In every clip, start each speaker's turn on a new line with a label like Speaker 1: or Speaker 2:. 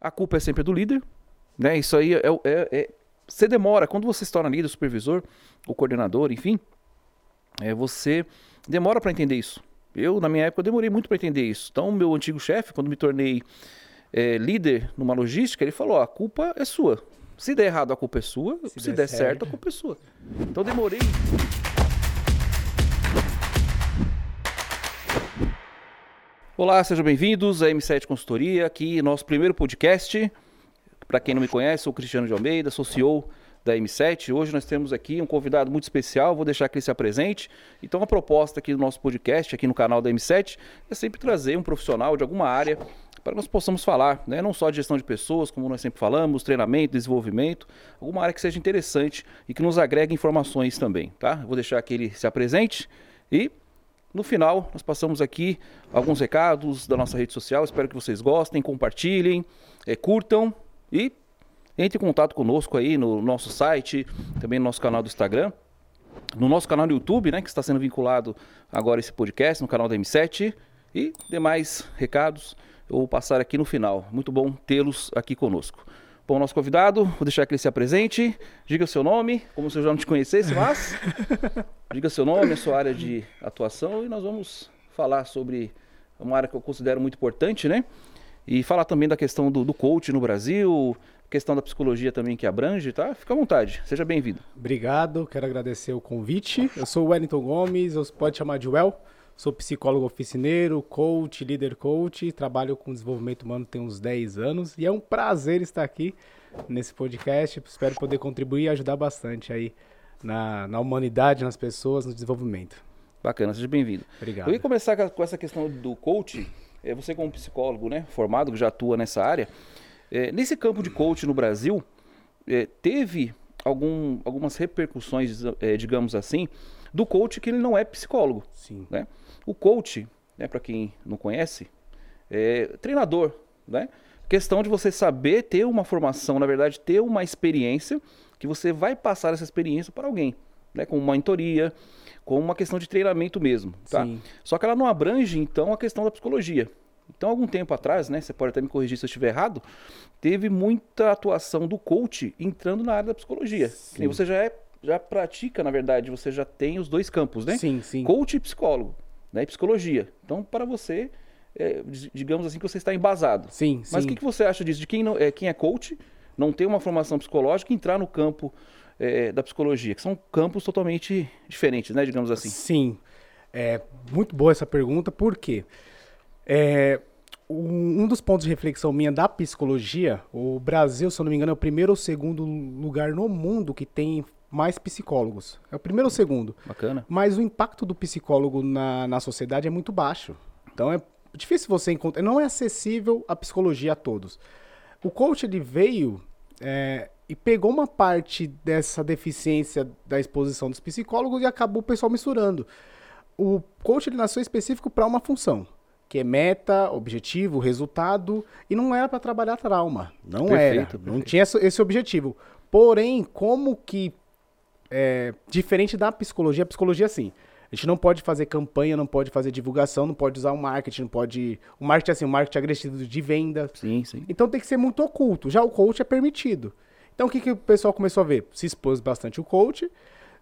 Speaker 1: a culpa é sempre do líder, né? Isso aí é, é, é você demora, quando você se torna líder, supervisor, o coordenador, enfim, é, você demora para entender isso. Eu, na minha época, eu demorei muito para entender isso. Então, meu antigo chefe, quando me tornei é, líder numa logística, ele falou: a culpa é sua. Se der errado, a culpa é sua. Se, se der, der certo, certo, a culpa é sua. Então, demorei. Olá, sejam bem-vindos à M7 Consultoria, aqui nosso primeiro podcast. Para quem não me conhece, sou o Cristiano de Almeida, sou CEO da M7. Hoje nós temos aqui um convidado muito especial, vou deixar que ele se apresente. Então a proposta aqui do nosso podcast, aqui no canal da M7, é sempre trazer um profissional de alguma área para que nós possamos falar, né? não só de gestão de pessoas, como nós sempre falamos, treinamento, desenvolvimento, alguma área que seja interessante e que nos agregue informações também, tá? Vou deixar que ele se apresente e no final, nós passamos aqui alguns recados da nossa rede social. Espero que vocês gostem, compartilhem, é, curtam e entre em contato conosco aí no nosso site, também no nosso canal do Instagram, no nosso canal do YouTube, né, que está sendo vinculado agora esse podcast, no canal da M7 e demais recados eu vou passar aqui no final. Muito bom tê-los aqui conosco. Bom, nosso convidado, vou deixar que ele se apresente, diga o seu nome, como se eu já não te conhecesse, mas diga seu nome, a sua área de atuação e nós vamos falar sobre uma área que eu considero muito importante, né? E falar também da questão do, do coach no Brasil, questão da psicologia também que abrange, tá? Fica à vontade, seja bem-vindo.
Speaker 2: Obrigado, quero agradecer o convite. Eu sou o Wellington Gomes, você pode chamar de Well. Sou psicólogo oficineiro, coach, líder coach, trabalho com desenvolvimento humano tem uns 10 anos e é um prazer estar aqui nesse podcast. Espero poder contribuir e ajudar bastante aí na, na humanidade, nas pessoas, no desenvolvimento.
Speaker 1: Bacana, seja bem-vindo.
Speaker 2: Obrigado.
Speaker 1: Eu ia começar com essa questão do coach. É, você como psicólogo, né, formado, que já atua nessa área, é, nesse campo de coach no Brasil, é, teve algum, algumas repercussões, é, digamos assim, do coach que ele não é psicólogo.
Speaker 2: Sim.
Speaker 1: Né? O coach, né, para quem não conhece, é treinador, né? Questão de você saber ter uma formação, na verdade, ter uma experiência que você vai passar essa experiência para alguém, né? Com uma mentoria, com uma questão de treinamento mesmo, tá? Sim. Só que ela não abrange, então, a questão da psicologia. Então, algum tempo atrás, né? Você pode até me corrigir se eu estiver errado, teve muita atuação do coach entrando na área da psicologia. Você já é, já pratica, na verdade, você já tem os dois campos, né?
Speaker 2: Sim, sim.
Speaker 1: Coach e psicólogo né, e psicologia. Então, para você, é, digamos assim, que você está embasado.
Speaker 2: Sim,
Speaker 1: Mas
Speaker 2: o
Speaker 1: que, que você acha disso? De quem, não, é, quem é coach, não tem uma formação psicológica, entrar no campo é, da psicologia, que são campos totalmente diferentes, né, digamos assim.
Speaker 2: Sim. É muito boa essa pergunta, porque é, um dos pontos de reflexão minha da psicologia, o Brasil, se eu não me engano, é o primeiro ou segundo lugar no mundo que tem mais psicólogos. É o primeiro ou segundo.
Speaker 1: Bacana.
Speaker 2: Mas o impacto do psicólogo na, na sociedade é muito baixo. Então é difícil você encontrar. Não é acessível a psicologia a todos. O coach ele veio é, e pegou uma parte dessa deficiência da exposição dos psicólogos e acabou o pessoal misturando. O coach ele nasceu específico para uma função, que é meta, objetivo, resultado, e não era para trabalhar trauma. Não perfeito, era. Perfeito. Não tinha esse objetivo. Porém, como que é, diferente da psicologia, a psicologia assim. A gente não pode fazer campanha, não pode fazer divulgação, não pode usar o marketing, não pode. O marketing assim, o marketing agressivo de venda.
Speaker 1: Sim, sim.
Speaker 2: Então tem que ser muito oculto. Já o coach é permitido. Então o que, que o pessoal começou a ver? Se expôs bastante o coach,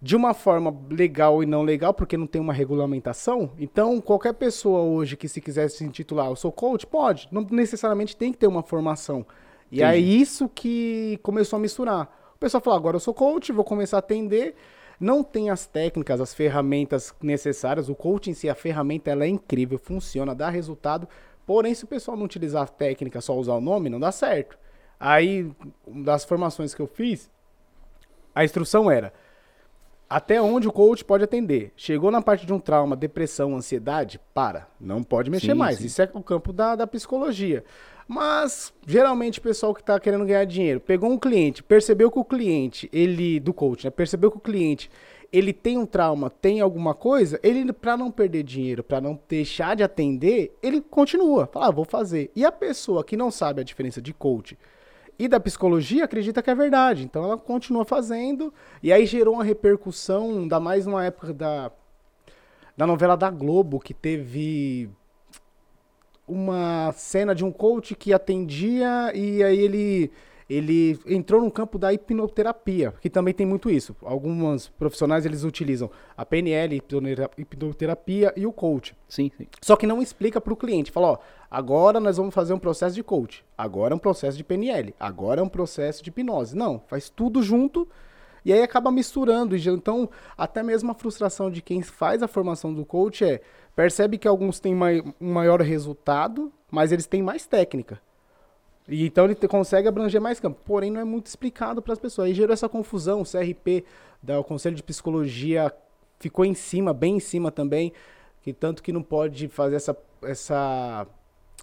Speaker 2: de uma forma legal e não legal, porque não tem uma regulamentação. Então, qualquer pessoa hoje que se quiser se intitular, eu sou coach, pode. Não necessariamente tem que ter uma formação. E é isso que começou a misturar. O pessoal falou: agora eu sou coach, vou começar a atender. Não tem as técnicas, as ferramentas necessárias. O coaching em si, a ferramenta, ela é incrível, funciona, dá resultado. Porém, se o pessoal não utilizar a técnica, só usar o nome, não dá certo. Aí, das formações que eu fiz, a instrução era até onde o coach pode atender. Chegou na parte de um trauma, depressão, ansiedade, para. Não pode mexer sim, mais. Sim. Isso é o campo da, da psicologia. Mas geralmente o pessoal que está querendo ganhar dinheiro pegou um cliente, percebeu que o cliente, ele do coach, né, percebeu que o cliente ele tem um trauma, tem alguma coisa, ele para não perder dinheiro, para não deixar de atender, ele continua, fala, ah, vou fazer. E a pessoa que não sabe a diferença de coach e da psicologia acredita que é verdade, então ela continua fazendo e aí gerou uma repercussão, ainda mais numa época da da novela da Globo que teve uma cena de um coach que atendia e aí ele ele entrou no campo da hipnoterapia, que também tem muito isso. Alguns profissionais eles utilizam a PNL, hipnoterapia e o coach.
Speaker 1: Sim, sim.
Speaker 2: Só que não explica para o cliente. Fala, ó, agora nós vamos fazer um processo de coach, agora é um processo de PNL, agora é um processo de hipnose. Não, faz tudo junto e aí acaba misturando. Então, até mesmo a frustração de quem faz a formação do coach é percebe que alguns têm um maior resultado, mas eles têm mais técnica. E então ele consegue abranger mais campo. Porém, não é muito explicado para as pessoas. Aí gerou essa confusão. O CRP, da, o Conselho de Psicologia, ficou em cima, bem em cima também. Que tanto que não pode fazer essa, essa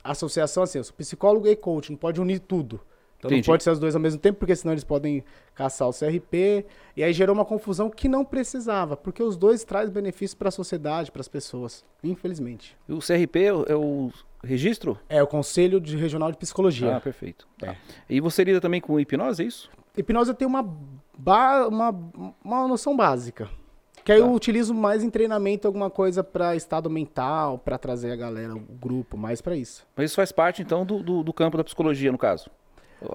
Speaker 2: associação assim. Eu sou psicólogo e coach, não pode unir tudo. Então Entendi. não pode ser os dois ao mesmo tempo, porque senão eles podem caçar o CRP. E aí gerou uma confusão que não precisava, porque os dois trazem benefícios para a sociedade, para as pessoas, infelizmente.
Speaker 1: O CRP é o registro?
Speaker 2: É o Conselho de Regional de Psicologia.
Speaker 1: Ah, perfeito. Tá. É. E você lida também com hipnose, é isso?
Speaker 2: Hipnose tem uma, uma, uma noção básica. Que aí tá. eu utilizo mais em treinamento alguma coisa para estado mental, para trazer a galera, o grupo, mais para isso.
Speaker 1: Mas isso faz parte então do, do, do campo da psicologia, no caso?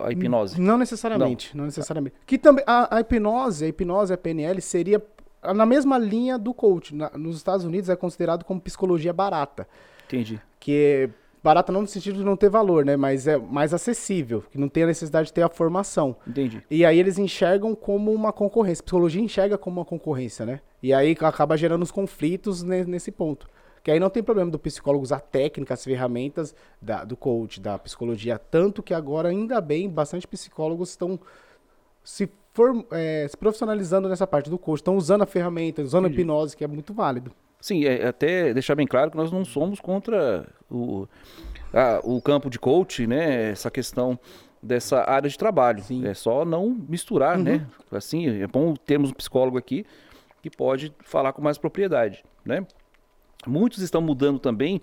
Speaker 1: A hipnose?
Speaker 2: Não necessariamente, não, não necessariamente. Que também a, a, hipnose, a hipnose, a PNL seria na mesma linha do coach. Na, nos Estados Unidos é considerado como psicologia barata.
Speaker 1: Entendi.
Speaker 2: Que é barata não no sentido de não ter valor, né, mas é mais acessível, que não tem a necessidade de ter a formação.
Speaker 1: Entendi.
Speaker 2: E aí eles enxergam como uma concorrência. A psicologia enxerga como uma concorrência, né? E aí acaba gerando os conflitos nesse ponto. Que aí não tem problema do psicólogo usar técnicas, ferramentas da, do coach, da psicologia. Tanto que agora, ainda bem, bastante psicólogos estão se, for, é, se profissionalizando nessa parte do coach. Estão usando a ferramenta, usando Entendi. a hipnose, que é muito válido.
Speaker 1: Sim, é, até deixar bem claro que nós não somos contra o, a, o campo de coach, né? Essa questão dessa área de trabalho. Sim. É só não misturar, né? uhum. né? Assim, é bom termos um psicólogo aqui que pode falar com mais propriedade, né? Muitos estão mudando também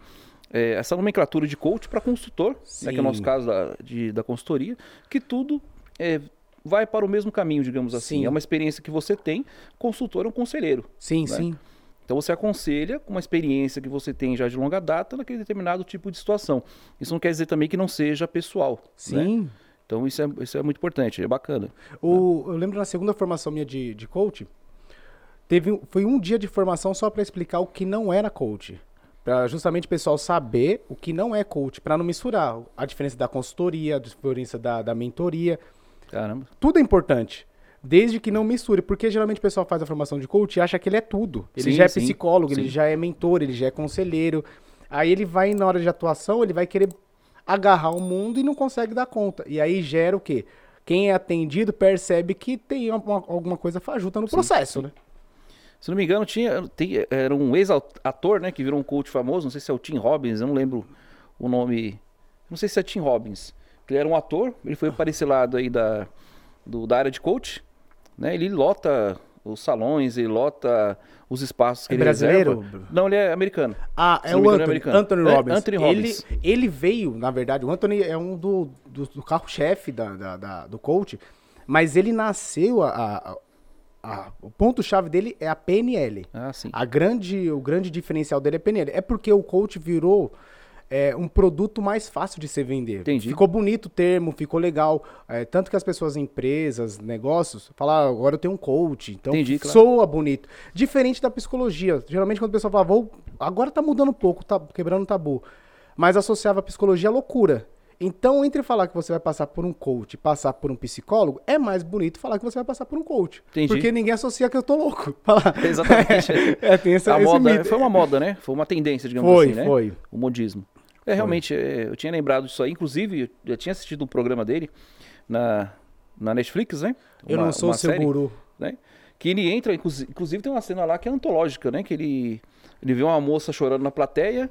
Speaker 1: é, essa nomenclatura de coach para consultor, né, que é o nosso caso da, de, da consultoria, que tudo é, vai para o mesmo caminho, digamos assim. Sim. É uma experiência que você tem, consultor é um conselheiro.
Speaker 2: Sim, né? sim.
Speaker 1: Então você aconselha com uma experiência que você tem já de longa data naquele determinado tipo de situação. Isso não quer dizer também que não seja pessoal. Né?
Speaker 2: Sim.
Speaker 1: Né? Então isso é, isso é muito importante, é bacana.
Speaker 2: O? Eu lembro na segunda formação minha de, de coach, teve, foi um dia de formação só para explicar o que não era coach. Para justamente o pessoal saber o que não é coach, para não misturar a diferença da consultoria, a diferença da, da mentoria.
Speaker 1: Caramba.
Speaker 2: Tudo é importante. Desde que não misture, porque geralmente o pessoal faz a formação de coach e acha que ele é tudo. Ele sim, já é sim, psicólogo, sim. ele já é mentor, ele já é conselheiro. Aí ele vai, na hora de atuação, ele vai querer agarrar o mundo e não consegue dar conta. E aí gera o quê? Quem é atendido percebe que tem alguma, alguma coisa fajuta no processo, né?
Speaker 1: Se não me engano, tinha, tem, era um ex-ator, né, que virou um coach famoso, não sei se é o Tim Robbins, eu não lembro o nome, não sei se é Tim Robbins. Ele era um ator, ele foi para esse lado aí da, do, da área de coach, né, ele lota os salões, ele lota os espaços que é ele
Speaker 2: brasileiro?
Speaker 1: Reserva. Não, ele é americano.
Speaker 2: Ah, é o Anthony, é americano. Anthony Robbins.
Speaker 1: É, Anthony Robbins.
Speaker 2: Ele, ele veio, na verdade, o Anthony é um do, do, do carro-chefe da, da, da, do coach, mas ele nasceu, a, a, a, o ponto-chave dele é a PNL.
Speaker 1: Ah, sim.
Speaker 2: A grande, o grande diferencial dele é a PNL. É porque o coach virou é, um produto mais fácil de se vender.
Speaker 1: Entendi.
Speaker 2: Ficou bonito o termo, ficou legal. É, tanto que as pessoas, empresas, negócios, falam, ah, agora eu tenho um coach. Então
Speaker 1: Entendi, claro.
Speaker 2: soa bonito. Diferente da psicologia. Geralmente quando o pessoal fala, vou, agora tá mudando um pouco, tá quebrando o tabu. Mas associava a psicologia à loucura. Então, entre falar que você vai passar por um coach e passar por um psicólogo, é mais bonito falar que você vai passar por um coach.
Speaker 1: Entendi.
Speaker 2: Porque ninguém associa que eu tô louco.
Speaker 1: Exatamente.
Speaker 2: é, tem essa,
Speaker 1: moda, foi uma moda, né? Foi uma tendência, digamos
Speaker 2: foi,
Speaker 1: assim, né?
Speaker 2: Foi,
Speaker 1: O modismo. É, realmente, é, eu tinha lembrado disso aí. Inclusive, eu já tinha assistido um programa dele na, na Netflix, né?
Speaker 2: Uma, eu não sou seu série, guru.
Speaker 1: Né? Que ele entra, inclusive tem uma cena lá que é antológica, né? Que ele, ele vê uma moça chorando na plateia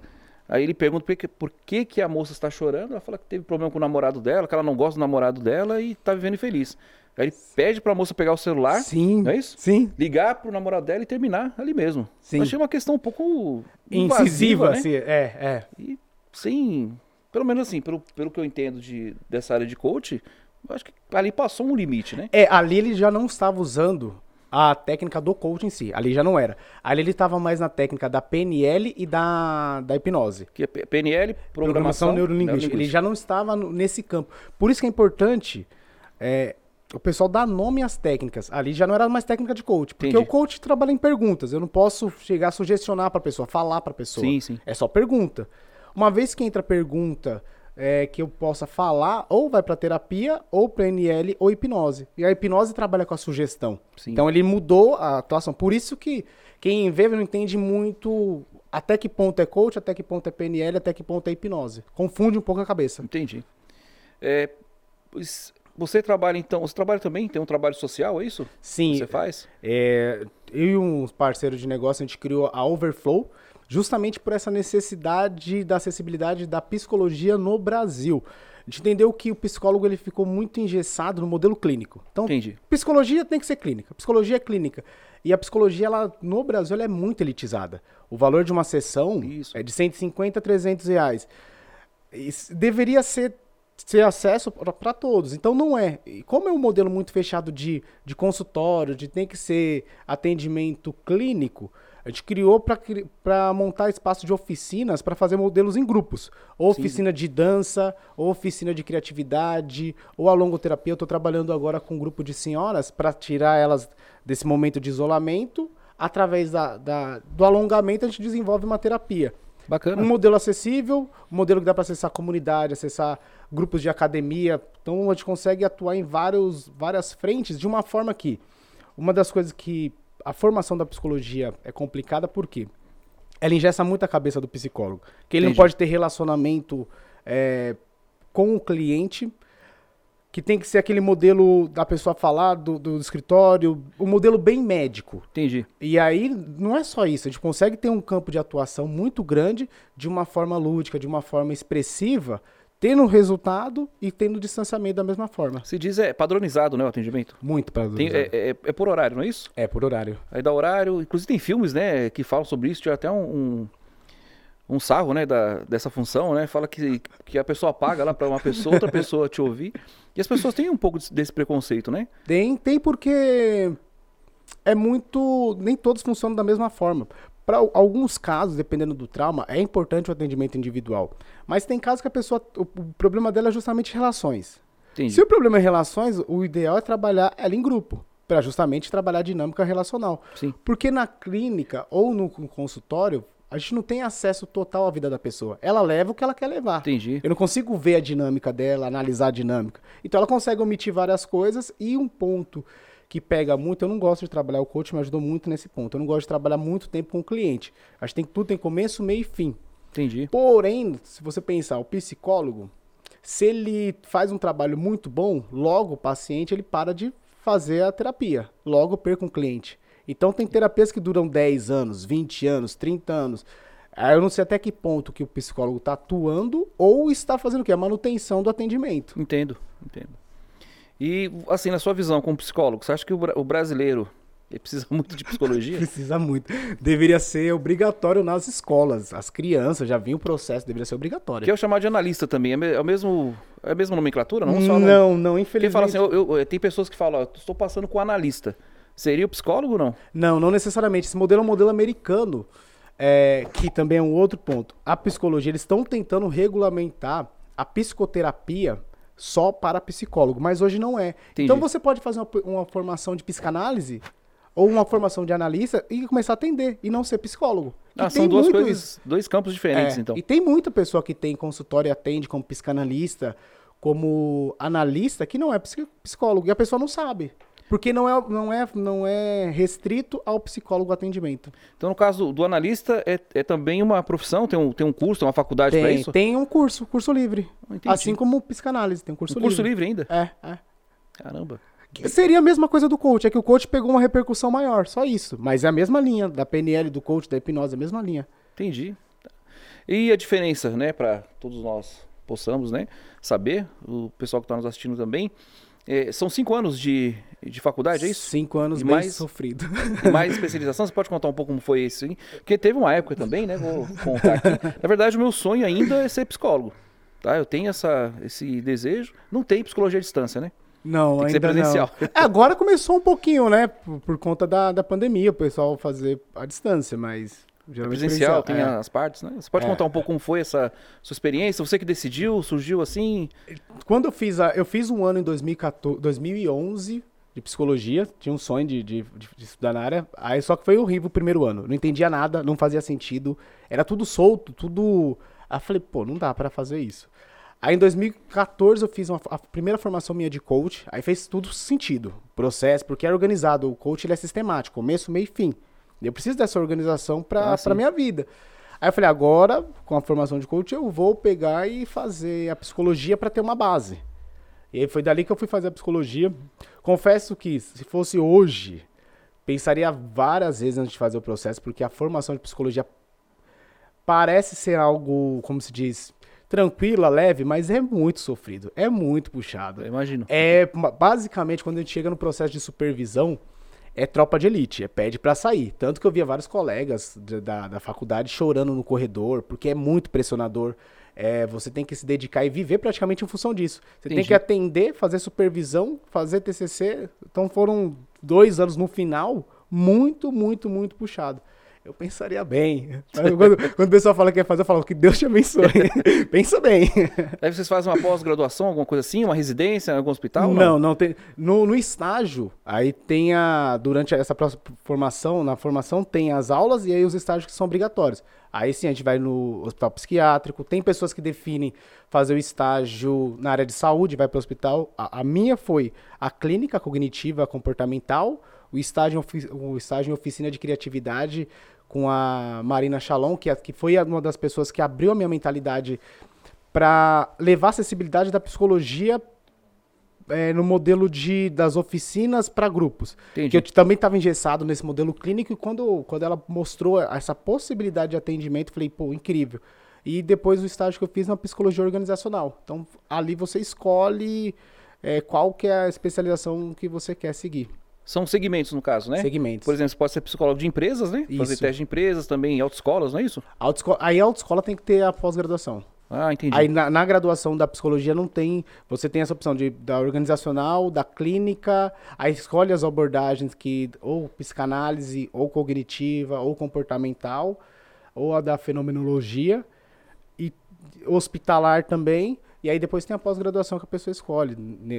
Speaker 1: Aí ele pergunta por que, por que, que a moça está chorando. Ela fala que teve problema com o namorado dela, que ela não gosta do namorado dela e está vivendo infeliz. Aí ele pede para a moça pegar o celular,
Speaker 2: sim,
Speaker 1: não é isso?
Speaker 2: Sim.
Speaker 1: Ligar pro namorado dela e terminar ali mesmo.
Speaker 2: Sim.
Speaker 1: Eu achei uma questão um pouco
Speaker 2: incisiva,
Speaker 1: né?
Speaker 2: assim, é, é.
Speaker 1: E sim, pelo menos assim, pelo, pelo que eu entendo de, dessa área de coach, eu acho que ali passou um limite, né?
Speaker 2: É, ali ele já não estava usando a técnica do coach em si. Ali já não era. Ali ele estava mais na técnica da PNL e da, da hipnose.
Speaker 1: Que é PNL,
Speaker 2: Programação
Speaker 1: programação,
Speaker 2: neurolinguística. Ele já não estava nesse campo. Por isso que é importante é, o pessoal dar nome às técnicas. Ali já não era mais técnica de coach. Porque
Speaker 1: Entendi.
Speaker 2: o coach trabalha em perguntas. Eu não posso chegar a sugestionar para a pessoa, falar para a pessoa.
Speaker 1: Sim, sim.
Speaker 2: É só pergunta. Uma vez que entra pergunta é, que eu possa falar, ou vai para terapia, ou PNL, ou hipnose. E a hipnose trabalha com a sugestão.
Speaker 1: Sim.
Speaker 2: Então ele mudou a atuação. Por isso que quem vê não entende muito até que ponto é coach, até que ponto é PNL, até que ponto é hipnose. Confunde um pouco a cabeça.
Speaker 1: Entendi. É, você trabalha então, você trabalha também, tem um trabalho social, é isso?
Speaker 2: Sim,
Speaker 1: Você faz?
Speaker 2: É, eu e uns parceiros de negócio, a gente criou a Overflow justamente por essa necessidade da acessibilidade da psicologia no Brasil. A gente entendeu que o psicólogo ele ficou muito engessado no modelo clínico. Então,
Speaker 1: Entendi.
Speaker 2: psicologia tem que ser clínica. Psicologia é clínica. E a psicologia, ela, no Brasil, ela é muito elitizada. O valor de uma sessão
Speaker 1: Isso.
Speaker 2: é de 150 a 300 reais. Isso deveria ser, ser acesso para todos. Então não é. E como é um modelo muito fechado de, de consultório, de tem que ser atendimento clínico, a gente criou para montar espaço de oficinas para fazer modelos em grupos. Ou oficina de dança, ou oficina de criatividade, ou a longoterapia. Eu estou trabalhando agora com um grupo de senhoras para tirar elas desse momento de isolamento. Através da, da- do alongamento, a gente desenvolve uma terapia.
Speaker 1: Bacana.
Speaker 2: Um modelo acessível, um modelo que dá para acessar a comunidade, acessar grupos de academia. Então a gente consegue atuar em vários, várias frentes de uma forma que uma das coisas que a formação da psicologia é complicada porque ela ingessa muito a cabeça do psicólogo. Que ele
Speaker 1: Entendi.
Speaker 2: não pode ter relacionamento é, com o cliente, que tem que ser aquele modelo da pessoa falar do, do escritório, o modelo bem médico.
Speaker 1: Entendi.
Speaker 2: E aí, não é só isso, a gente consegue ter um campo de atuação muito grande, de uma forma lúdica, de uma forma expressiva, tendo resultado e tendo distanciamento da mesma forma.
Speaker 1: Se diz é padronizado, né, o atendimento?
Speaker 2: Muito para
Speaker 1: Tem- é, é- é por horário, não é isso?
Speaker 2: É, por horário.
Speaker 1: Aí dá horário, inclusive tem filmes, né, que falam sobre isso, tinha até um, um, um sarro, né, da, dessa função, né, fala que, que a pessoa paga lá para uma pessoa, outra pessoa te ouvir, e as pessoas têm um pouco desse preconceito, né?
Speaker 2: Tem, tem porque é muito. Nem todos funcionam da mesma forma. Para alguns casos, dependendo do trauma, é importante o atendimento individual. Mas tem casos que a pessoa. O, problema dela é justamente relações.
Speaker 1: Entendi.
Speaker 2: Se o problema é relações, o ideal é trabalhar ela em grupo. Para justamente trabalhar a dinâmica relacional.
Speaker 1: Sim.
Speaker 2: Porque na clínica ou no consultório, a gente não tem acesso total à vida da pessoa. Ela leva o que ela quer levar.
Speaker 1: Entendi.
Speaker 2: Eu não consigo ver a dinâmica dela, analisar a dinâmica. Então ela consegue omitir várias coisas e um ponto que pega muito, eu não gosto de trabalhar, o coach me ajudou muito nesse ponto. Eu não gosto de trabalhar muito tempo com o cliente. Acho que tem, tudo tem começo, meio e fim.
Speaker 1: Entendi.
Speaker 2: Porém, se você pensar, o psicólogo, se ele faz um trabalho muito bom, logo o paciente ele para de fazer a terapia. Logo perca um cliente. Então tem terapias que duram 10 anos, 20 anos, 30 anos. Aí eu não sei até que ponto que o psicólogo está atuando ou está fazendo o quê? A manutenção do atendimento.
Speaker 1: Entendo, entendo. E, assim, na sua visão como psicólogo, você acha que o, o brasileiro ele precisa muito de psicologia?
Speaker 2: Precisa muito. Deveria ser obrigatório nas escolas. As crianças já vinham o processo, deveria ser obrigatório.
Speaker 1: que é o chamado de analista também, é, é o mesmo, é a mesma nomenclatura? Não,
Speaker 2: não, não,
Speaker 1: Porque
Speaker 2: infelizmente.
Speaker 1: fala assim, eu- eu- tem pessoas que falam, ó, estou passando com analista. Seria o psicólogo ou não?
Speaker 2: Não, não necessariamente. Esse modelo é um modelo americano, é, que também é um outro ponto. A psicologia, eles estão tentando regulamentar a psicoterapia só para psicólogo, mas hoje não é.
Speaker 1: Entendi.
Speaker 2: Então você pode fazer uma, uma formação de psicanálise ou uma formação de analista e começar a atender e não ser psicólogo.
Speaker 1: Ah, são duas coisas, dois campos diferentes,
Speaker 2: É,
Speaker 1: então.
Speaker 2: E tem muita pessoa que tem consultório e atende como psicanalista, como analista, que não é psi- psicólogo. E a pessoa não sabe. Porque não é, não é, não é restrito ao psicólogo atendimento.
Speaker 1: Então, no caso do, analista, é, é também uma profissão? Tem um, tem um curso, tem uma faculdade para isso?
Speaker 2: tem um curso, curso livre. Assim como psicanálise, tem um curso
Speaker 1: um
Speaker 2: livre.
Speaker 1: curso livre ainda?
Speaker 2: É, é.
Speaker 1: Caramba.
Speaker 2: Seria a mesma coisa do coach, é que o coach pegou uma repercussão maior, só isso. Mas é a mesma linha, da PNL, do coach, da hipnose, é a mesma linha.
Speaker 1: Entendi. E a diferença, né, para todos nós possamos, né, saber, o pessoal que está nos assistindo também, é, são cinco anos de, de faculdade, é isso?
Speaker 2: Cinco anos
Speaker 1: E mais-
Speaker 2: sofrido.
Speaker 1: Mais especialização, você pode contar um pouco como foi isso? hein? Porque teve uma época também, né, vou contar aqui. Na verdade, o meu sonho ainda é ser psicólogo, tá? Eu tenho essa, esse desejo, não tem psicologia à distância, né?
Speaker 2: Não,
Speaker 1: Tem
Speaker 2: ainda
Speaker 1: presencial.
Speaker 2: não. É, Agora começou um pouquinho, né? Por, por conta da, da pandemia, o pessoal fazer à distância, mas geralmente
Speaker 1: Presencial, tem
Speaker 2: é.
Speaker 1: as partes, né? Você pode
Speaker 2: É.
Speaker 1: contar um pouco como foi essa sua experiência? Você que decidiu, surgiu assim?
Speaker 2: Quando eu fiz a, eu fiz um ano em 2014, 2011 de psicologia, tinha um sonho de, de, de- de estudar na área, aí só que foi horrível o primeiro ano, não entendia nada, não fazia sentido, era tudo solto, tudo... Aí eu falei, pô, não dá pra fazer isso. Aí em 2014 eu fiz uma, a primeira formação minha de coach, aí fez tudo sentido, processo, porque era organizado, o coach ele é sistemático, começo, meio e fim. Eu preciso dessa organização pra,
Speaker 1: Ah,
Speaker 2: pra minha vida. Aí eu falei, agora, com a formação de coach, eu vou pegar e fazer a psicologia pra ter uma base. E aí foi dali que eu fui fazer a psicologia. Confesso que se fosse hoje, pensaria várias vezes antes de fazer o processo, porque a formação de psicologia parece ser algo, como se diz, tranquila, leve, mas é muito sofrido, é muito puxado.
Speaker 1: Eu imagino.
Speaker 2: É, basicamente, quando a gente chega no processo de supervisão, é tropa de elite, é pede pra sair. Tanto que eu via vários colegas da, da, da faculdade chorando no corredor, porque é muito pressionador. É, você tem que se dedicar e viver praticamente em função disso. Você tem
Speaker 1: Entendi.
Speaker 2: que atender, fazer supervisão, fazer TCC. Então foram dois anos no final, muito, muito, muito puxado. Eu pensaria bem. Quando, quando o pessoal fala que quer fazer, eu falo que Deus te abençoe. Pensa bem.
Speaker 1: Aí vocês fazem uma pós-graduação, alguma coisa assim? Uma residência em algum hospital?
Speaker 2: Não, não tem. No, no estágio, aí tem a. Durante essa próxima formação, na formação tem as aulas e aí os estágios que são obrigatórios. Aí sim, a gente vai no hospital psiquiátrico. Tem pessoas que definem fazer o estágio na área de saúde, vai para o hospital. A, a minha foi a clínica cognitiva comportamental, o estágio, o estágio em oficina de criatividade com a Marina Shalom, que, é- que foi uma das pessoas que abriu a minha mentalidade para levar a acessibilidade da psicologia é, no modelo de, das oficinas para grupos.
Speaker 1: Entendi.
Speaker 2: Que eu também estava engessado nesse modelo clínico e quando, quando ela mostrou essa possibilidade de atendimento, falei, pô, incrível. E depois o estágio que eu fiz na psicologia organizacional. Então, ali você escolhe é, qual que é a especialização que você quer seguir.
Speaker 1: São segmentos, no caso, né?
Speaker 2: Segmentos.
Speaker 1: Por exemplo, você pode ser psicólogo de empresas, né? Fazer
Speaker 2: Isso.
Speaker 1: teste de empresas também, em autoescolas, não é isso?
Speaker 2: Autoesco- Aí a autoescola tem que ter a pós-graduação.
Speaker 1: Ah, entendi.
Speaker 2: Aí na, na graduação da psicologia não tem. Você tem essa opção de, da organizacional, da clínica, aí escolhe as abordagens que. ou psicanálise, ou cognitiva, ou comportamental, ou a da fenomenologia, e hospitalar também. E aí depois tem a pós-graduação que a pessoa escolhe.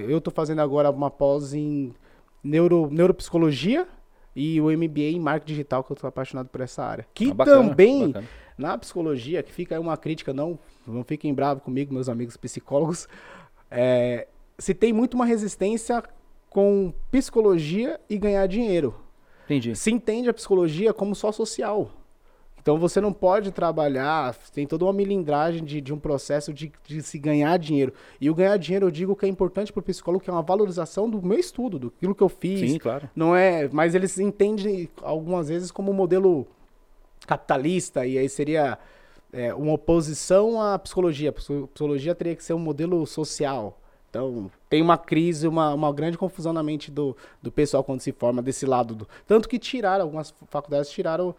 Speaker 2: Eu tô fazendo agora uma pós em neuro, neuropsicologia e o MBA em marketing digital, que eu tô apaixonado por essa área. Que
Speaker 1: Ah, bacana,
Speaker 2: também
Speaker 1: bacana.
Speaker 2: na psicologia, que fica aí uma crítica, não, não fiquem bravos comigo, meus amigos psicólogos, é, se tem muito uma resistência com psicologia e ganhar dinheiro.
Speaker 1: Entendi.
Speaker 2: Se entende a psicologia como só social. Então você não pode trabalhar, tem toda uma milindragem de, de um processo de, de se ganhar dinheiro. E o ganhar dinheiro eu digo que é importante para o psicólogo, que é uma valorização do meu estudo, do que eu fiz,
Speaker 1: Sim, claro.
Speaker 2: não é, mas eles entendem algumas vezes como um modelo capitalista e aí seria é, uma oposição à psicologia. A psico- psicologia teria que ser um modelo social. Então, tem uma crise, uma, uma grande confusão na mente do, do pessoal quando se forma desse lado. Do, tanto que tiraram, algumas faculdades tiraram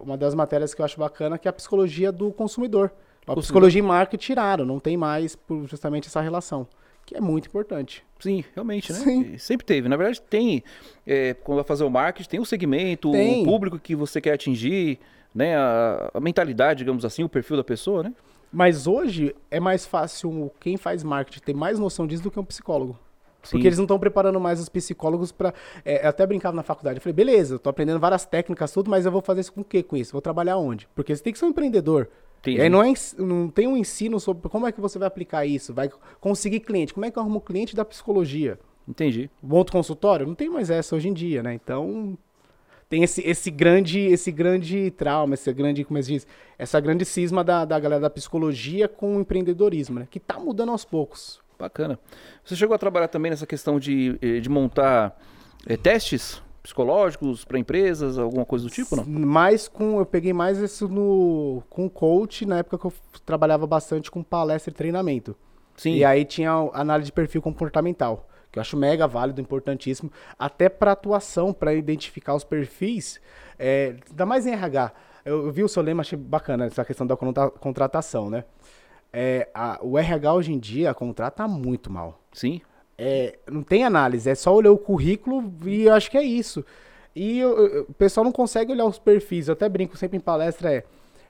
Speaker 2: uma das matérias que eu acho bacana, que é a psicologia do consumidor. A psicologia e marketing tiraram, não tem mais por justamente essa relação, que é muito importante.
Speaker 1: Sim, realmente, né?
Speaker 2: Sim.
Speaker 1: Sempre teve. Na verdade, tem. é, quando vai fazer o marketing, tem o segmento,
Speaker 2: Tem.
Speaker 1: o público que você quer atingir, né? A, a mentalidade, digamos assim, o perfil da pessoa, né?
Speaker 2: Mas hoje é mais fácil quem faz marketing ter mais noção disso do que um psicólogo.
Speaker 1: Sim.
Speaker 2: Porque eles não estão preparando mais os psicólogos para. eu até brincava na faculdade. Eu falei, beleza, eu tô aprendendo várias técnicas, tudo, mas eu vou fazer isso com o quê com isso? Vou trabalhar onde? Porque você tem que ser um empreendedor.
Speaker 1: Entendi.
Speaker 2: E aí não, é, não tem um ensino sobre como é que você vai aplicar isso, vai conseguir cliente. Como é que eu arrumo cliente da psicologia?
Speaker 1: Entendi.
Speaker 2: Monto consultório? Não tem mais essa hoje em dia, né? Então tem esse, esse grande esse grande trauma, esse grande, como é que diz? Essa grande cisma da, da galera da psicologia com o empreendedorismo, né? Que tá mudando aos poucos.
Speaker 1: Bacana. Você chegou a trabalhar também nessa questão de, eh, de montar eh, testes psicológicos para empresas, alguma coisa do tipo, não?
Speaker 2: Mais com, eu peguei mais isso no, com coach, na época que eu trabalhava bastante com palestra e treinamento.
Speaker 1: Sim.
Speaker 2: E aí tinha análise de perfil comportamental, que eu acho mega válido, importantíssimo, até para atuação, para identificar os perfis, é, ainda mais em RH. Eu, eu vi o seu lema, achei bacana essa questão da contra- contratação, né? É, a- o RH hoje em dia contrata muito mal.
Speaker 1: Sim.
Speaker 2: é, não tem análise, é só olhar o currículo e eu acho que é isso. E eu- eu- o pessoal não consegue olhar os perfis. Eu até brinco sempre em palestra, é.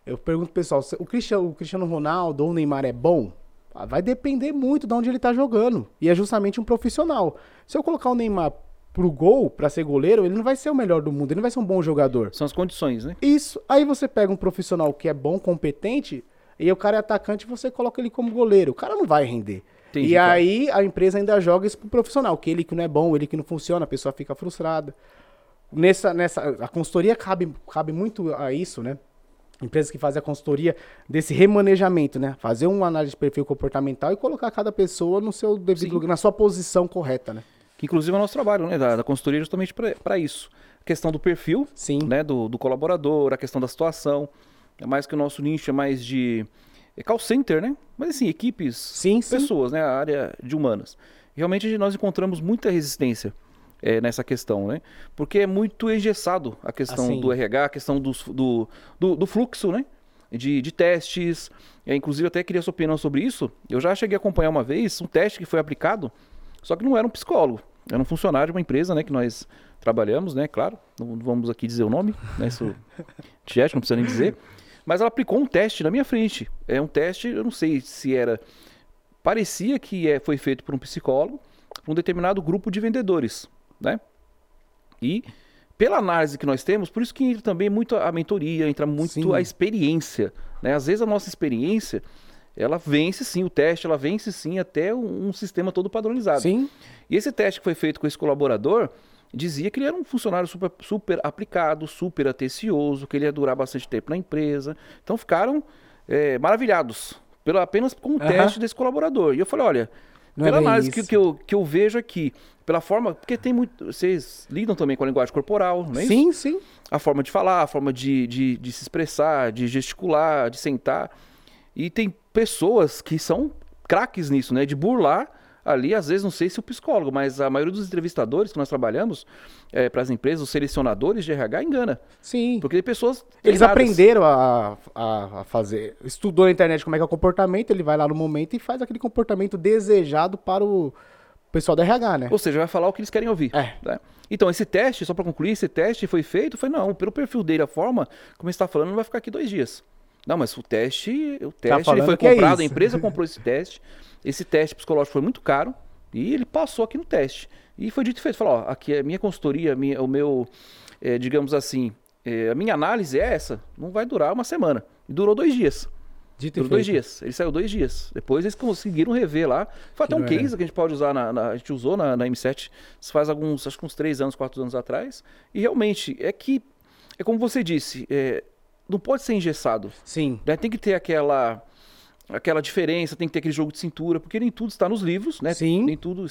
Speaker 2: Eu pergunto pro pessoal, o Cristiano, o Cristiano Ronaldo ou o Neymar é bom? Ah, Vai depender muito de onde ele tá jogando. E é justamente um profissional. Se eu colocar o Neymar pro gol, pra ser goleiro, ele não vai ser o melhor do mundo, ele não vai ser um bom jogador.
Speaker 1: São as condições, né?
Speaker 2: Isso. Aí você pega um profissional que é bom, competente, e o cara é atacante e você coloca ele como goleiro. O cara não vai render.
Speaker 1: Entendi,
Speaker 2: e
Speaker 1: cara.
Speaker 2: aí a empresa ainda joga isso pro profissional, que ele que não é bom, ele que não funciona, a pessoa fica frustrada. Nessa, nessa, a consultoria cabe, cabe muito a isso, né? Empresas que fazem a consultoria desse remanejamento, né? Fazer uma análise de perfil comportamental e colocar cada pessoa no seu devido lugar, na sua posição correta, né?
Speaker 1: Que inclusive é o nosso trabalho, né? Da, da consultoria justamente para isso. A questão do perfil,
Speaker 2: Sim.
Speaker 1: né? Do, do colaborador, a questão da situação. É mais que o nosso nicho é mais de é call center, né? Mas assim, equipes,
Speaker 2: Sim, sim.
Speaker 1: pessoas, né? A área de humanas. Realmente nós encontramos muita resistência é, nessa questão, né? Porque é muito engessado a questão
Speaker 2: Assim.
Speaker 1: do RH, a questão dos- do, do, do fluxo, né? De, de testes. É, inclusive, até queria sua opinião sobre isso. Eu já cheguei a acompanhar uma vez um teste que foi aplicado, só que não era um psicólogo. Era um funcionário de uma empresa, né? Que nós trabalhamos, né? Claro, não vamos aqui dizer o nome, né? Isso, não precisa nem dizer. Mas ela aplicou um teste na minha frente. É um teste, eu não sei se era. Parecia que é, foi feito por um psicólogo, por um determinado grupo de vendedores, né? E pela análise que nós temos, por isso que entra também muito a mentoria, entra muito
Speaker 2: Sim.
Speaker 1: a experiência, né? Às vezes a nossa experiência, ela vence sim o teste, ela vence sim até um, um sistema todo padronizado.
Speaker 2: Sim.
Speaker 1: E esse teste que foi feito com esse colaborador dizia que ele era um funcionário super, super aplicado, super atencioso, que ele ia durar bastante tempo na empresa. Então ficaram é, maravilhados pelo, apenas com o teste desse colaborador. E eu falei, olha,
Speaker 2: Não é
Speaker 1: pela análise que, que, eu, que eu vejo aqui, pela forma, porque tem muito, vocês lidam também com a linguagem corporal, não é isso?
Speaker 2: sim, sim.
Speaker 1: a forma de falar, a forma de, de, de se expressar, de gesticular, de sentar. E tem pessoas que são craques nisso, né? De burlar ali, às vezes, não sei se o psicólogo, mas a maioria dos entrevistadores que nós trabalhamos para as empresas, os selecionadores de RH, engana.
Speaker 2: Sim.
Speaker 1: Porque tem pessoas.
Speaker 2: Eles
Speaker 1: treinadas.
Speaker 2: aprenderam a, a, a fazer. Estudou na internet como é que é o comportamento, ele vai lá no momento e faz aquele comportamento desejado para o pessoal do RH, né?
Speaker 1: Ou seja, vai falar o que eles querem ouvir.
Speaker 2: É.
Speaker 1: né? Então, esse teste, só para concluir, esse teste foi feito, foi não, pelo perfil dele, a forma, como você está falando, não vai ficar aqui dois dias. Não, mas o teste, o teste ele
Speaker 2: falando
Speaker 1: foi
Speaker 2: é
Speaker 1: comprado, a
Speaker 2: isso.
Speaker 1: empresa comprou esse teste, esse teste psicológico foi muito caro e ele passou aqui no teste. E foi dito e feito, falou, ó, aqui é a minha consultoria, minha- o meu, eh, digamos assim, eh, a minha análise é essa, não vai durar uma semana. E durou dois dias.
Speaker 2: Dito e
Speaker 1: Durou dois dias. Ele saiu dois dias. Depois eles conseguiram rever lá. Foi até um
Speaker 2: é.
Speaker 1: case que a gente pode usar, na, na- a gente usou na, na M7 isso faz alguns, acho que uns três anos, quatro anos atrás. E realmente, é que, é como você disse, é, não pode ser engessado.
Speaker 2: Sim.
Speaker 1: né? Tem que ter aquela aquela diferença, tem que ter aquele jogo de cintura, porque nem tudo está nos livros, né?
Speaker 2: Sim.
Speaker 1: Nem tudo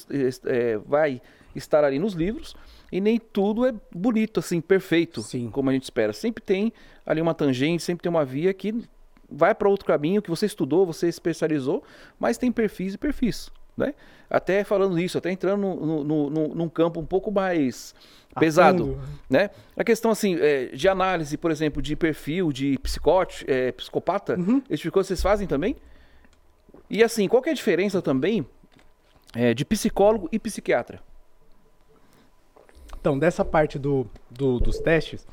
Speaker 1: é, vai estar ali nos livros e nem tudo é bonito, assim, perfeito,
Speaker 2: Sim.
Speaker 1: como a gente espera. Sempre tem ali uma tangente, sempre tem uma via que vai para outro caminho que você estudou, você especializou, mas tem perfis e perfis, né? Até falando isso, até entrando no, no- no- num campo um pouco mais pesado, né? A questão assim é, de análise, por exemplo, de perfil de psicótico, é, psicopata,
Speaker 2: Uhum.
Speaker 1: esse tipo vocês fazem também? E assim, qual que é a diferença também é, de psicólogo e psiquiatra?
Speaker 2: Então, dessa parte do, do- dos testes,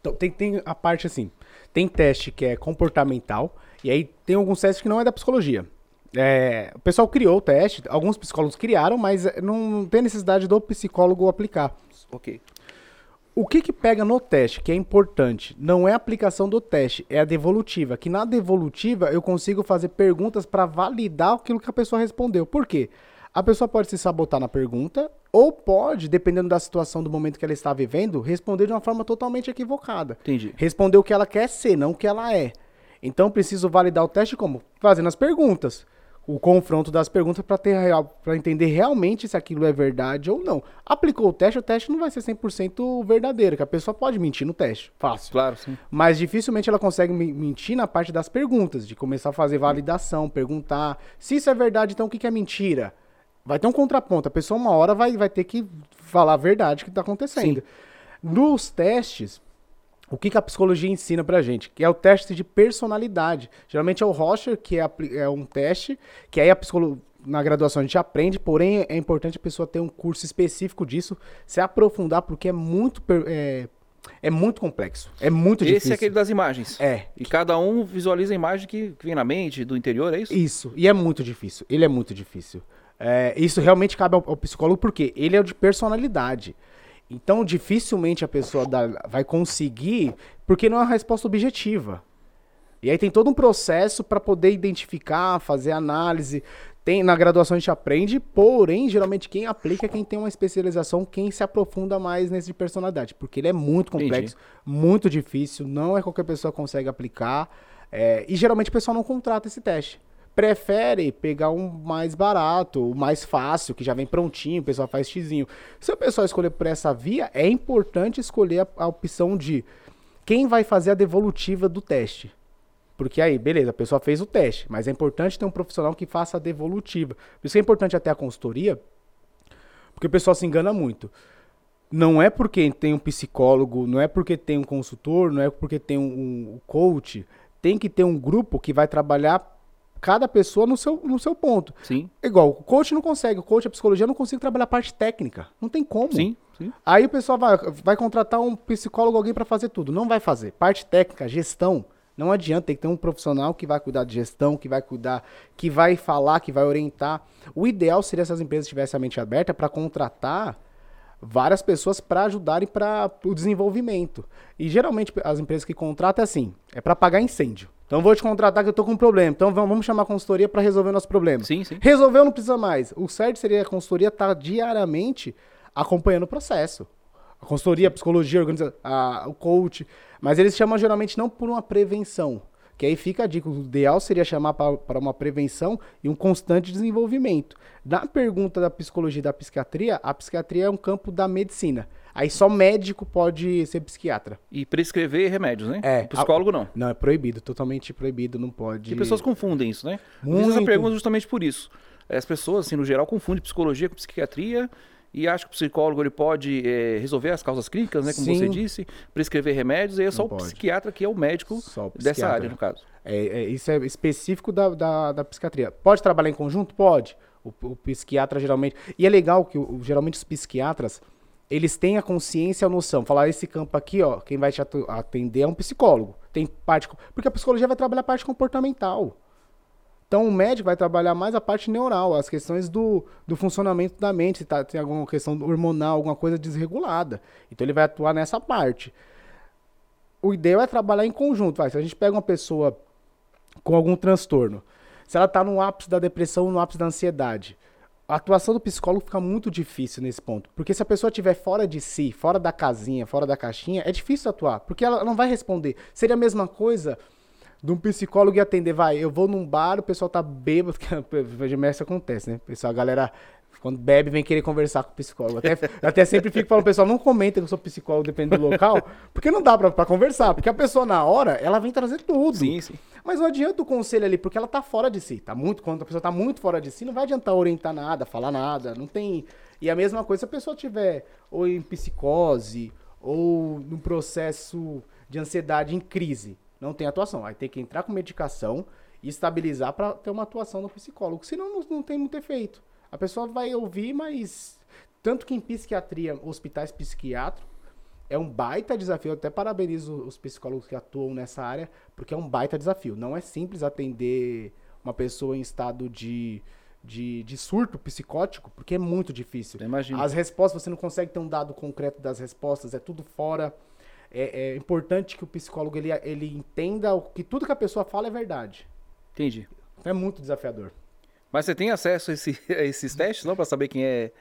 Speaker 2: então, tem, tem a parte assim, tem teste que é comportamental, e aí tem alguns testes que não é da psicologia. É, o pessoal criou o teste, alguns psicólogos criaram, mas não, não tem necessidade do psicólogo aplicar.
Speaker 1: Ok.
Speaker 2: O que que pega no teste, que é importante, não é a aplicação do teste, é a devolutiva. Que na devolutiva eu consigo fazer perguntas para validar aquilo que a pessoa respondeu. Por quê? A pessoa pode se sabotar na pergunta, ou pode, dependendo da situação do momento que ela está vivendo, responder de uma forma totalmente equivocada.
Speaker 1: Entendi.
Speaker 2: Responder o que ela quer ser, não o que ela é. Então preciso validar o teste como? Fazendo as perguntas. O confronto das perguntas para ter para entender realmente se aquilo é verdade ou não. Aplicou o teste, o teste não vai ser 100% verdadeiro, que a pessoa pode mentir no teste. Fácil.
Speaker 1: Claro, sim.
Speaker 2: Mas dificilmente ela consegue me- mentir na parte das perguntas, de começar a fazer validação, perguntar. Se isso é verdade, então o que é mentira? Vai ter um contraponto. A pessoa, uma hora, vai, vai ter que falar a verdade que está acontecendo. Nos testes, o que, que a psicologia ensina pra gente? Que é o teste de personalidade. Geralmente é o Rocher, que é, é um teste, que aí a psicolo- na graduação a gente aprende, porém é importante a pessoa ter um curso específico disso, se aprofundar, porque é muito, é, é muito complexo. É muito
Speaker 1: Esse
Speaker 2: difícil.
Speaker 1: é aquele das imagens.
Speaker 2: É.
Speaker 1: E cada um visualiza a imagem que vem na mente, do interior, é isso?
Speaker 2: Isso. E é muito difícil. Ele é muito difícil. É, isso realmente cabe ao, ao, psicólogo porque ele é de personalidade. Então, dificilmente a pessoa dá, vai conseguir, porque não é uma resposta objetiva. E aí tem todo um processo para poder identificar, fazer análise. Tem, na graduação a gente aprende, porém, geralmente quem aplica é quem tem uma especialização, quem se aprofunda mais nesse de personalidade, porque ele é muito complexo, Entendi. muito difícil, não é qualquer pessoa consegue aplicar. É, e geralmente o pessoal não contrata esse teste. Prefere pegar um mais barato, o mais fácil, que já vem prontinho, o pessoal faz xizinho. Se o pessoal escolher por essa via, é importante escolher a, a opção de quem vai fazer a devolutiva do teste. Porque aí, beleza, a pessoa fez o teste, mas é importante ter um profissional que faça a devolutiva. Por isso é importante até a consultoria, porque o pessoal se engana muito. Não é porque tem um psicólogo, não é porque tem um consultor, não é porque tem um, um coach. Tem que ter um grupo que vai trabalhar cada pessoa no seu, no seu ponto.
Speaker 1: Sim.
Speaker 2: Igual, o coach não consegue, o coach, a psicologia não consegue trabalhar a parte técnica. Não tem como.
Speaker 1: Sim, sim.
Speaker 2: Aí o pessoal vai, vai contratar um psicólogo, alguém para fazer tudo. Não vai fazer. Parte técnica, gestão. Não adianta, tem que ter um profissional que vai cuidar de gestão, que vai cuidar, que vai falar, que vai orientar. O ideal seria se as empresas tivessem a mente aberta para contratar várias pessoas para ajudarem para o desenvolvimento. E geralmente as empresas que contratam é assim, é para pagar incêndio. Então vou te contratar que eu tô com um problema. Então vamos chamar a consultoria para resolver o nosso problema.
Speaker 1: Sim, sim.
Speaker 2: Resolveu, não precisa mais. O certo seria a consultoria estar tá diariamente acompanhando o processo. A consultoria, a psicologia, a, o coach. Mas eles chamam geralmente não por uma prevenção. Que aí fica a dica. O ideal seria chamar para uma prevenção e um constante desenvolvimento. Na pergunta da psicologia e da psiquiatria, a psiquiatria é um campo da medicina. Aí só médico pode ser psiquiatra.
Speaker 1: E prescrever remédios, né?
Speaker 2: É.
Speaker 1: O psicólogo não.
Speaker 2: Não, é proibido, totalmente proibido, não pode.
Speaker 1: E pessoas confundem isso, né?
Speaker 2: Muito.
Speaker 1: Eu fiz essa pergunta justamente por isso. As pessoas, assim, no geral, confundem psicologia com psiquiatria e acho que o psicólogo ele pode é, resolver as causas clínicas, né, como Sim. você disse, prescrever remédios, e é só Não o pode. psiquiatra que é o médico o dessa área, no caso.
Speaker 2: É, é, isso é específico da, da, da, psiquiatria. Pode trabalhar em conjunto? Pode. O, o psiquiatra geralmente. E é legal que geralmente os psiquiatras eles têm a consciência a noção. Falar esse campo aqui, ó, quem vai te atender é um psicólogo. Tem parte. Porque a psicologia vai trabalhar a parte comportamental. Então o médico vai trabalhar mais a parte neural, as questões do, do funcionamento da mente, se tá, tem alguma questão hormonal, alguma coisa desregulada. Então ele vai atuar nessa parte. O ideal é trabalhar em conjunto. Vai. Se a gente pega uma pessoa com algum transtorno, se ela está no ápice da depressão, no ápice da ansiedade, a atuação do psicólogo fica muito difícil nesse ponto. Porque se a pessoa estiver fora de si, fora da casinha, fora da caixinha, é difícil atuar. Porque ela não vai responder. Seria a mesma coisa de um psicólogo e atender. Vai, eu vou num bar, o pessoal tá bêbado, que isso acontece, né? Pessoal, a galera, quando bebe, vem querer conversar com o psicólogo. Até, até sempre fico falando, pessoal, não comenta que eu sou psicólogo, dependendo do local, porque não dá pra, pra conversar. Porque a pessoa, na hora, ela vem trazer tudo.
Speaker 1: Sim, sim.
Speaker 2: Mas não adianta o conselho ali, porque ela tá fora de si. Tá muito, quando a pessoa tá muito fora de si, não vai adiantar orientar nada, falar nada, não tem... E a mesma coisa se a pessoa tiver ou em psicose, ou num processo de ansiedade em crise não tem atuação. Aí tem que entrar com medicação e estabilizar para ter uma atuação no psicólogo. Senão não, não tem muito efeito. A pessoa vai ouvir, mas tanto que em psiquiatria, hospitais psiquiátricos, é um baita desafio. Eu até parabenizo os psicólogos que atuam nessa área, porque é um baita desafio. Não é simples atender uma pessoa em estado de, de, de surto psicótico, porque é muito difícil.
Speaker 1: Imagino.
Speaker 2: As respostas, você não consegue ter um dado concreto das respostas, é tudo fora é, é, importante que o psicólogo ele, ele entenda o, que tudo que a pessoa fala é verdade.
Speaker 1: Entendi.
Speaker 2: É muito desafiador.
Speaker 1: Mas você tem acesso a, esse, a esses testes, não? Para saber quem é,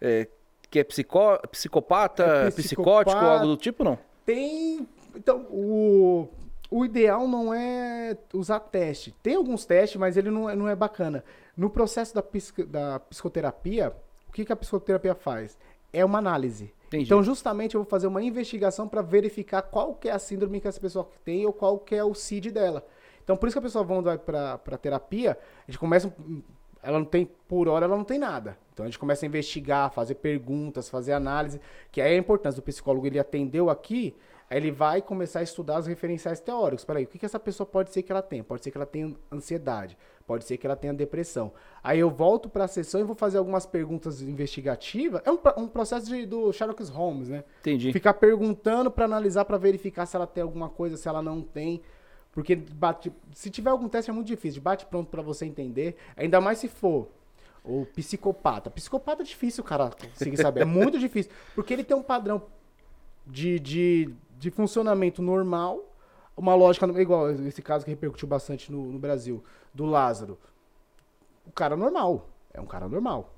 Speaker 1: é, que é psicó, psicopata, é psicótico, algo do tipo, não?
Speaker 2: Tem. Então, o, o ideal não é usar teste. Tem alguns testes, mas ele não é, não é bacana. No processo da, psico, da psicoterapia, o que, que a psicoterapia faz? É uma análise. Entendi. Então, justamente, eu vou fazer uma investigação para verificar qual que é a síndrome que essa pessoa tem ou qual que é o CID dela. Então, por isso que a pessoa vai para terapia, a gente começa ela não tem, por hora, ela não tem nada. Então a gente começa a investigar, fazer perguntas, fazer análise, que aí é a importância do psicólogo. Ele atendeu aqui, aí ele vai começar a estudar os referenciais teóricos. Peraí, o que, que essa pessoa pode ser que ela tenha? Pode ser que ela tenha ansiedade, pode ser que ela tenha depressão. Aí eu volto para a sessão e vou fazer algumas perguntas investigativas. É um, um processo de, do Sherlock Holmes, né?
Speaker 1: Entendi.
Speaker 2: Ficar perguntando para analisar, para verificar se ela tem alguma coisa, se ela não tem. Porque bate, se tiver algum teste é muito difícil, bate pronto para você entender. Ainda mais se for o psicopata. Psicopata é difícil, cara, conseguir saber. É muito difícil. Porque ele tem um padrão de, de, de funcionamento normal, uma lógica, igual esse caso que repercutiu bastante no, no Brasil, do Lázaro. O cara normal. É um cara normal.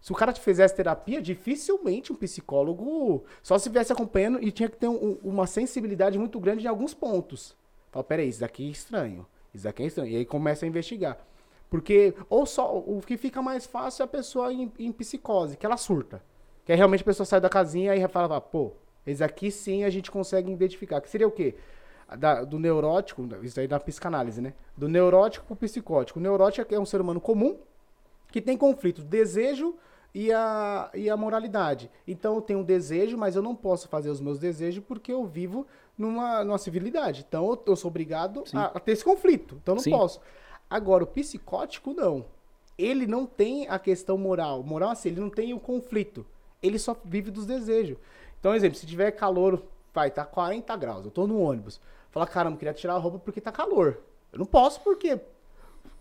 Speaker 2: Se o cara te fizesse terapia, dificilmente um psicólogo só se viesse acompanhando e tinha que ter um, uma sensibilidade muito grande em alguns pontos. Fala, peraí, isso daqui é estranho. Isso daqui é estranho. E aí começa a investigar. Porque, ou só, o que fica mais fácil é a pessoa em, em psicose, que ela surta. Que aí realmente a pessoa sai da casinha e fala, pô, esse aqui sim a gente consegue identificar. Que seria o quê? Da, do neurótico, isso aí da psicanálise, né? Do neurótico pro psicótico. O neurótico é um ser humano comum que tem conflitos, desejo e a, e a moralidade. Então eu tenho um desejo, mas eu não posso fazer os meus desejos porque eu vivo numa, numa civilidade. Então eu, eu sou obrigado a, a, ter esse conflito. Então eu não Sim. posso. Agora, o psicótico, não. Ele não tem a questão moral. Moral, assim, ele não tem o conflito. Ele só vive dos desejos. Então, exemplo, se tiver calor, vai, tá 40 graus, eu tô no ônibus. Fala, caramba, queria tirar a roupa porque tá calor. Eu não posso porque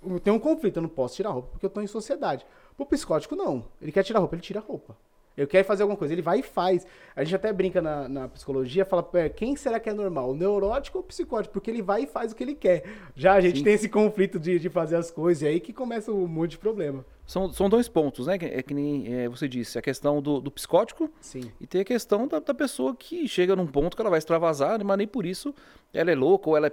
Speaker 2: eu tenho um conflito, eu não posso tirar a roupa porque eu tô em sociedade. O psicótico, não. Ele quer tirar a roupa, ele tira a roupa. Eu quero fazer alguma coisa. Ele vai e faz. A gente até brinca na, na psicologia, fala, quem será que é normal? O neurótico ou o psicótico? Porque ele vai e faz o que ele quer. Já a gente Sim. tem esse conflito de, de fazer as coisas, e aí que começa um monte de problema.
Speaker 1: São, são dois pontos, né? É que nem é, você disse, a questão do, do psicótico
Speaker 2: Sim.
Speaker 1: e tem a questão da, da, pessoa que chega num ponto que ela vai extravasar, mas nem por isso ela é louca ou ela é...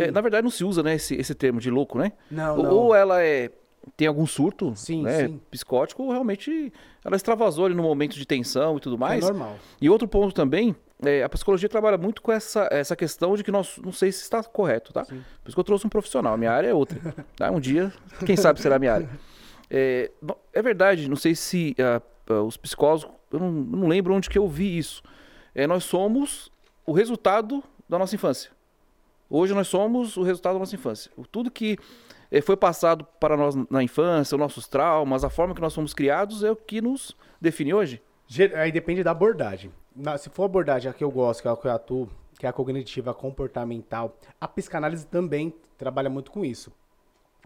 Speaker 1: É, na verdade não se usa né, esse, esse termo de louco, né?
Speaker 2: Não,
Speaker 1: ou,
Speaker 2: não.
Speaker 1: ou ela é tem algum surto
Speaker 2: sim,
Speaker 1: né,
Speaker 2: sim.
Speaker 1: psicótico, realmente ela extravasou ali no momento de tensão e tudo mais.
Speaker 2: É normal.
Speaker 1: E outro ponto também, é, a psicologia trabalha muito com essa, essa questão de que nós, não sei se está correto, tá? Sim. Por isso que eu trouxe um profissional, a minha área é outra. tá? Um dia, quem sabe será a minha área. É, é verdade, não sei se uh, uh, os psicólogos, eu não, não, lembro onde que eu vi isso. É, nós somos o resultado da nossa infância. Hoje nós somos o resultado da nossa infância. Tudo que foi passado para nós na infância, os nossos traumas, a forma que nós fomos criados é o que nos define hoje?
Speaker 2: Aí depende da abordagem. se for a abordagem a que eu gosto, que é a que eu atuo, que é a cognitiva comportamental, a psicanálise também trabalha muito com isso.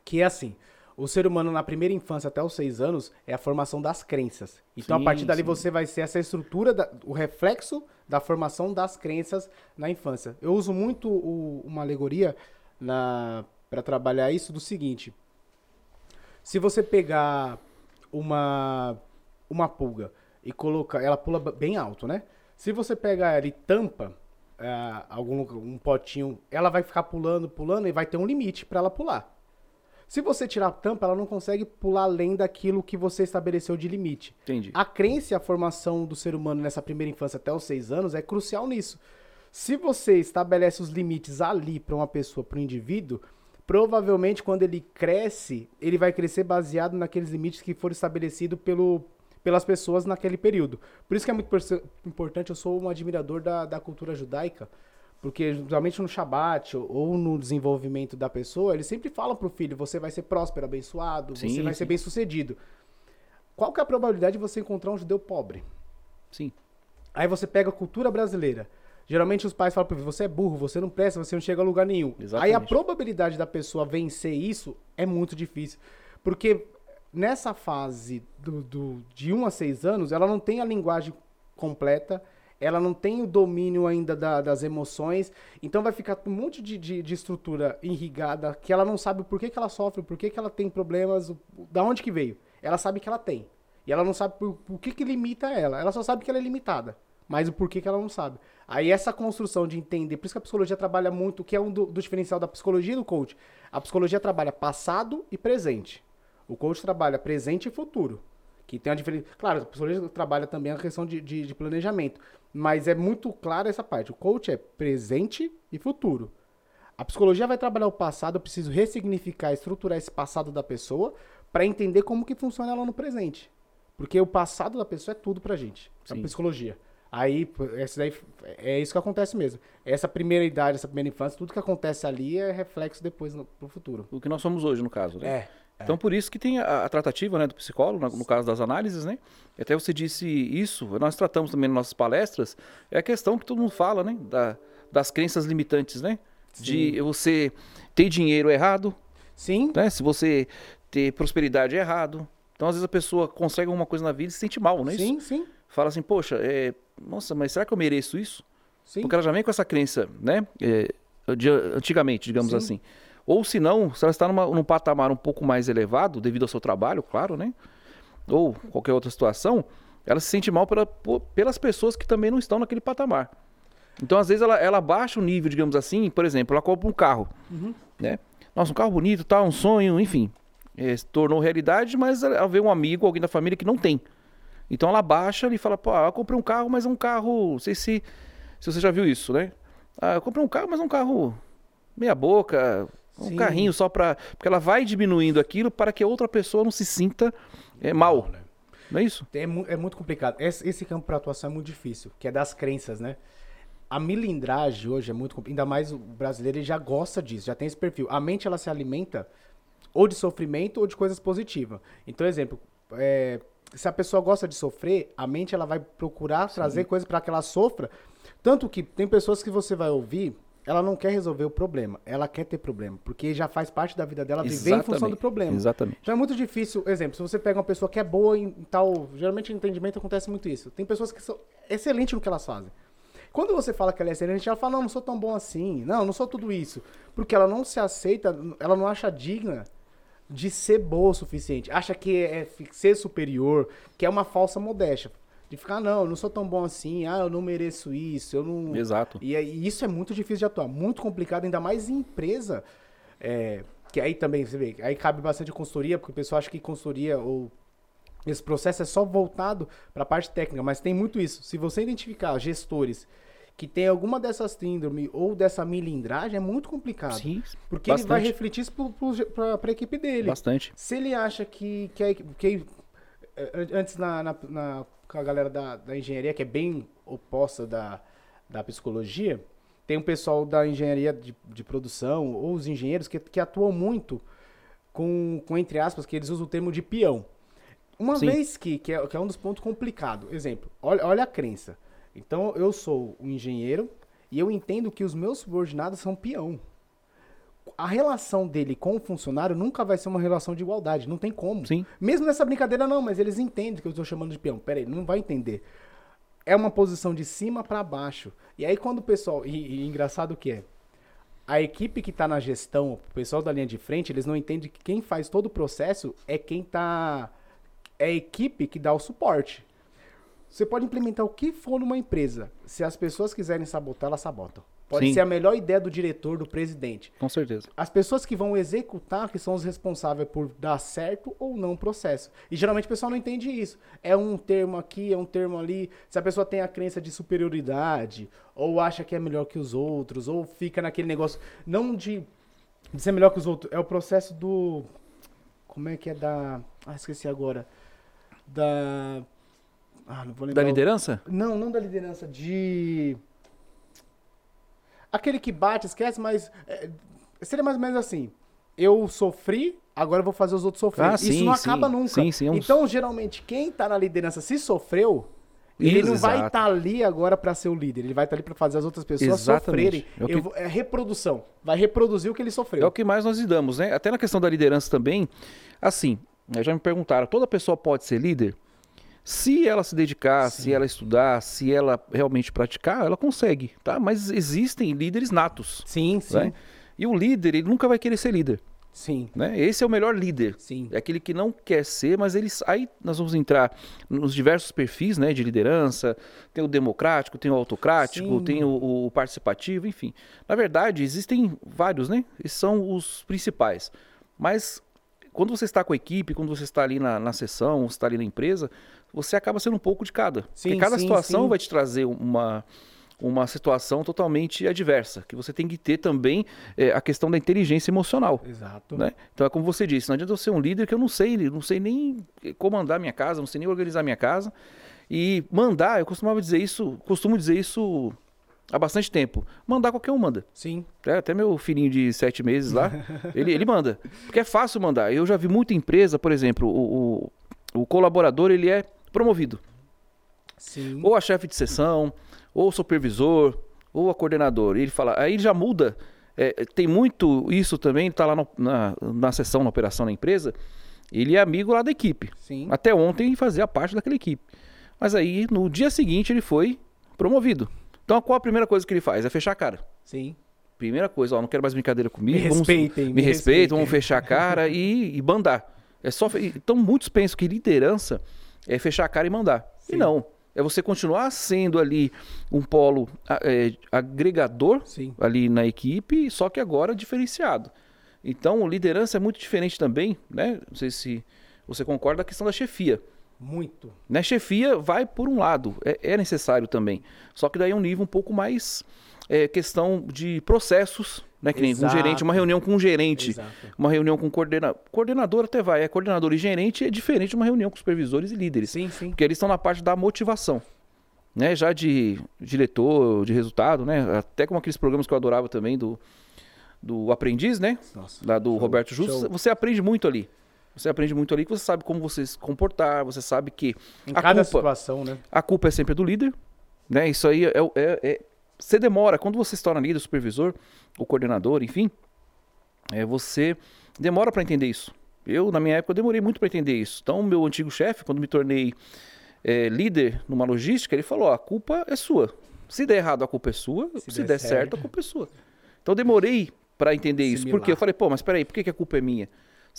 Speaker 2: Que é assim, o ser humano na primeira infância até os seis anos é a formação das crenças. Então sim, a partir dali sim. você vai ser essa estrutura, da, o reflexo da formação das crenças na infância. Eu uso muito o, uma alegoria na para trabalhar isso do seguinte: se você pegar uma uma pulga e colocar, ela pula bem alto, né? Se você pegar ela e tampa é, algum um potinho, ela vai ficar pulando, pulando e vai ter um limite para ela pular. Se você tirar a tampa, ela não consegue pular além daquilo que você estabeleceu de limite.
Speaker 1: Entendi.
Speaker 2: A crença e a formação do ser humano nessa primeira infância até os seis anos é crucial nisso. Se você estabelece os limites ali para uma pessoa, para um indivíduo, provavelmente quando ele cresce, ele vai crescer baseado naqueles limites que foram estabelecidos pelo, pelas pessoas naquele período. Por isso que é muito importante, eu sou um admirador da, da cultura judaica, porque geralmente no Shabat ou no desenvolvimento da pessoa, eles sempre falam pro filho, você vai ser próspero, abençoado, sim, você vai sim. ser bem sucedido. Qual que é a probabilidade de você encontrar um judeu pobre?
Speaker 1: Sim.
Speaker 2: Aí você pega a cultura brasileira. Geralmente os pais falam pra você é burro, você não presta, você não chega a lugar nenhum.
Speaker 1: Exatamente.
Speaker 2: Aí a probabilidade da pessoa vencer isso é muito difícil. Porque nessa fase do, do, de 1 a 6 anos, ela não tem a linguagem completa, ela não tem o domínio ainda da, das emoções, então vai ficar um monte de, de, de, estrutura irrigada que ela não sabe por que, que ela sofre, por que, que ela tem problemas, da onde que veio. Ela sabe que ela tem. E ela não sabe por que, que limita ela. Ela só sabe que ela é limitada mas o porquê que ela não sabe. Aí essa construção de entender, por isso que a psicologia trabalha muito, que é um do, do diferencial da psicologia e do coach. A psicologia trabalha passado e presente. O coach trabalha presente e futuro. Que tem a diferença. Claro, a psicologia trabalha também a questão de, de, de planejamento. Mas é muito clara essa parte. O coach é presente e futuro. A psicologia vai trabalhar o passado, eu preciso ressignificar, estruturar esse passado da pessoa, para entender como que funciona ela no presente. Porque o passado da pessoa é tudo pra gente. É
Speaker 1: Sim.
Speaker 2: psicologia. Aí, daí, é isso que acontece mesmo. Essa primeira idade, essa primeira infância, tudo que acontece ali é reflexo depois no, pro futuro.
Speaker 1: O que nós somos hoje, no caso, né?
Speaker 2: É.
Speaker 1: Então, por isso que tem a, a tratativa né, do psicólogo, na- no, caso das análises, né? Até você disse isso, nós tratamos também nas nossas palestras, é a questão que todo mundo fala, né? Da- das crenças limitantes, né? De você ter dinheiro errado,
Speaker 2: Sim,
Speaker 1: né? Se você ter prosperidade errado. Então, às vezes a pessoa consegue alguma coisa na vida e se sente mal, não é isso?
Speaker 2: sim, sim,
Speaker 1: Fala assim, poxa, é, nossa, mas será que eu mereço isso?
Speaker 2: sim.
Speaker 1: Porque ela já vem com essa crença, né? é, de antigamente, digamos
Speaker 2: Sim.
Speaker 1: assim. Ou se não, se ela está numa, num patamar um pouco mais elevado, devido ao seu trabalho, claro, né? Ou qualquer outra situação, ela se sente mal pela- po- pelas pessoas que também não estão naquele patamar. Então, às vezes, ela, ela baixa o nível, digamos assim, por exemplo, ela compra um carro,
Speaker 2: Uhum.
Speaker 1: né? Nossa, um carro bonito, tá, um sonho, enfim. É, se tornou realidade, mas ela vê um amigo, alguém da família que não tem. Então ela baixa e fala, pô, eu comprei um carro, mas é um carro, não sei se, se você já viu isso, né? Ah, eu comprei um carro, mas é um carro meia boca, um
Speaker 2: Sim.
Speaker 1: carrinho só pra... Porque ela vai diminuindo aquilo para que a outra pessoa não se sinta é, mal,
Speaker 2: né?
Speaker 1: não é isso?
Speaker 2: É, é muito complicado. Esse, esse campo para atuação é muito difícil, que é das crenças, né? A milindragem hoje é muito ainda mais o brasileiro ele já gosta disso, já tem esse perfil. A mente ela se alimenta ou de sofrimento ou de coisas positivas. Então, exemplo, é, se a pessoa gosta de sofrer, a mente ela vai procurar trazer coisas para que ela sofra. Tanto que tem pessoas que você vai ouvir, ela não quer resolver o problema, ela quer ter problema, porque já faz parte da vida dela viver em função do
Speaker 1: Exatamente,
Speaker 2: problema.
Speaker 1: Exatamente.
Speaker 2: Então é muito difícil, exemplo, se você pega uma pessoa que é boa em tal, geralmente em entendimento acontece muito isso. Tem pessoas que são excelentes no que elas fazem. Quando você fala que ela é excelente, ela fala, não, não sou tão bom assim, não, não sou tudo isso. Porque ela não se aceita, ela não acha digna de ser boa o suficiente. Acha que é fi- ser superior, que é uma falsa modéstia. De ficar, não, eu não sou tão bom assim, ah, eu não mereço isso, eu não...
Speaker 1: Exato.
Speaker 2: E, aí, isso é muito difícil de atuar, muito complicado, ainda mais em empresa. é, que aí também, você vê, aí cabe bastante consultoria, porque o pessoal acha que consultoria ou esse processo é só voltado para a parte técnica, mas tem muito isso. Se você identificar gestores que tem alguma dessas síndrome ou dessa milindragem, é muito complicado.
Speaker 1: Sim,
Speaker 2: Porque ele vai
Speaker 1: bastante.
Speaker 2: refletir isso para a equipe dele.
Speaker 1: bastante.
Speaker 2: Se ele acha que. que, a que eh, an- antes, na, na, na- com a galera da, da engenharia, que é bem oposta da, da psicologia, tem um pessoal da engenharia de, de produção, ou os engenheiros, que, que atuam muito com, com, entre aspas, que eles usam o termo de peão. Uma
Speaker 1: Sim.
Speaker 2: vez que, que, é, que é um dos pontos complicados. Exemplo, olha, olha a crença. Então, eu sou um engenheiro e eu entendo que os meus subordinados são peão a relação dele com o funcionário nunca vai ser uma relação de igualdade, não tem como.
Speaker 1: Sim.
Speaker 2: Mesmo nessa brincadeira, não, mas eles entendem que eu estou chamando de peão. Pera aí, não vai entender. É uma posição de cima para baixo. E aí, quando o pessoal. E, e engraçado que é. A equipe que está na gestão, o pessoal da linha de frente, eles não entendem que quem faz todo o processo é quem tá. É a equipe que dá o suporte. Você pode implementar o que for numa empresa. Se as pessoas quiserem sabotar, elas sabotam. Pode
Speaker 1: Sim.
Speaker 2: ser a melhor ideia do diretor, do presidente.
Speaker 1: Com certeza.
Speaker 2: As pessoas que vão executar que são os responsáveis por dar certo ou não o processo. E geralmente o pessoal não entende isso. É um termo aqui, é um termo ali. Se a pessoa tem a crença de superioridade, ou acha que é melhor que os outros, ou fica naquele negócio, não de, de ser melhor que os outros, é o processo do. Como é que é da. Ah, esqueci agora. Da. Ah, não vou lembrar.
Speaker 1: Da
Speaker 2: o-
Speaker 1: liderança?
Speaker 2: não, não da liderança, de. Aquele que bate, esquece, mas. é, seria mais ou menos assim. Eu sofri, agora eu vou fazer os outros sofrerem.
Speaker 1: Ah,
Speaker 2: Isso
Speaker 1: sim,
Speaker 2: não
Speaker 1: sim.
Speaker 2: acaba nunca.
Speaker 1: Sim, sim, é um-
Speaker 2: Então, geralmente, quem tá na liderança se sofreu, ele não vai
Speaker 1: Exato.
Speaker 2: estar ali agora pra ser o líder. Ele vai estar ali pra fazer as outras pessoas
Speaker 1: Exatamente.
Speaker 2: sofrerem.
Speaker 1: É o que-
Speaker 2: vou- é reprodução. Vai reproduzir o que ele sofreu.
Speaker 1: É o que mais nós lidamos, né? Até na questão da liderança também, assim, já me perguntaram, toda pessoa pode ser líder? Se ela se dedicar, se ela estudar, se ela realmente praticar, ela consegue, tá? Mas existem líderes natos,
Speaker 2: Sim, sim.
Speaker 1: né? E o líder, ele nunca vai querer ser líder,
Speaker 2: Sim,
Speaker 1: né? Esse é o melhor líder.
Speaker 2: sim.
Speaker 1: É aquele que não quer ser, mas eles. Aí nós vamos entrar nos diversos perfis né, de liderança. Tem o democrático, tem o autocrático,
Speaker 2: Sim.
Speaker 1: tem o, o participativo, enfim. Na verdade, existem vários, né? Esses são os principais. Mas quando você está com a equipe, quando você está ali na, na sessão, você está ali na empresa, você acaba sendo um pouco de cada.
Speaker 2: Sim,
Speaker 1: Porque cada
Speaker 2: sim,
Speaker 1: situação
Speaker 2: sim.
Speaker 1: vai te trazer uma, uma situação totalmente adversa, que você tem que ter também é, a questão da inteligência emocional.
Speaker 2: Exato.
Speaker 1: Né? Então é como você disse, não adianta eu ser um líder que eu não sei, não sei nem comandar minha casa, não sei nem organizar minha casa. E mandar, eu costumava dizer isso, costumo dizer isso há bastante tempo. Mandar qualquer um manda.
Speaker 2: Sim.
Speaker 1: É, até meu filhinho de sete meses lá, ele, ele manda. Porque é fácil mandar. Eu já vi muita empresa, por exemplo, o, o, o colaborador ele é promovido.
Speaker 2: Sim.
Speaker 1: Ou a chefe de sessão, ou o supervisor, ou a coordenador. E ele fala, aí já muda. É, tem muito isso também, está lá no, na, na sessão, na operação na empresa. Ele é amigo lá da equipe.
Speaker 2: Sim.
Speaker 1: Até ontem fazia parte daquela equipe. Mas aí, no dia seguinte, ele foi promovido. Então, qual a primeira coisa que ele faz? É fechar a cara.
Speaker 2: Sim.
Speaker 1: Primeira coisa, ó, não quero mais brincadeira comigo.
Speaker 2: Me
Speaker 1: vamos-
Speaker 2: respeitem,
Speaker 1: Me,
Speaker 2: me
Speaker 1: respeitem,
Speaker 2: respeitem.
Speaker 1: vamos fechar a cara e, e mandar. É só, então, muitos pensam que liderança é fechar a cara e mandar. E
Speaker 2: Sim.
Speaker 1: não. É você continuar sendo ali um polo a- é, agregador
Speaker 2: Sim.
Speaker 1: ali na equipe, só que agora diferenciado. Então, liderança é muito diferente também, né? Não sei se você concorda da questão da chefia.
Speaker 2: Muito.
Speaker 1: Né? Chefia vai por um lado, é, é necessário também. Só que daí é um nível um pouco mais é, questão de processos, né? Que nem um
Speaker 2: Exato.
Speaker 1: gerente, uma reunião com um gerente,
Speaker 2: Exato.
Speaker 1: uma reunião com coordena... coordenador até vai, é coordenador e gerente é diferente de uma reunião com supervisores e líderes.
Speaker 2: Sim, sim.
Speaker 1: Porque eles estão na parte da motivação. Né? Já de diretor, de resultado, né? Até como aqueles programas que eu adorava também do, do aprendiz, né?
Speaker 2: Nossa.
Speaker 1: lá do
Speaker 2: Show,
Speaker 1: Roberto Justo,
Speaker 2: show.
Speaker 1: você aprende muito ali. Você aprende muito ali que você sabe como você se comportar, você sabe que
Speaker 2: Em
Speaker 1: a
Speaker 2: cada
Speaker 1: culpa,
Speaker 2: situação, né?
Speaker 1: a culpa é sempre do líder, né? Isso aí é, é- é- você demora quando você se torna líder, supervisor, ou coordenador, enfim, é, você demora para entender isso. Eu na minha época eu demorei muito para entender isso. Então meu antigo chefe, quando me tornei é, líder numa logística, ele falou: a culpa é sua. Se der errado a culpa é sua, se,
Speaker 2: Se
Speaker 1: der,
Speaker 2: der
Speaker 1: certo
Speaker 2: certo.
Speaker 1: a culpa é sua. Então eu demorei para entender isso.
Speaker 2: Assimilar.
Speaker 1: Porque eu falei, pô, mas peraí, por que, que a culpa é minha?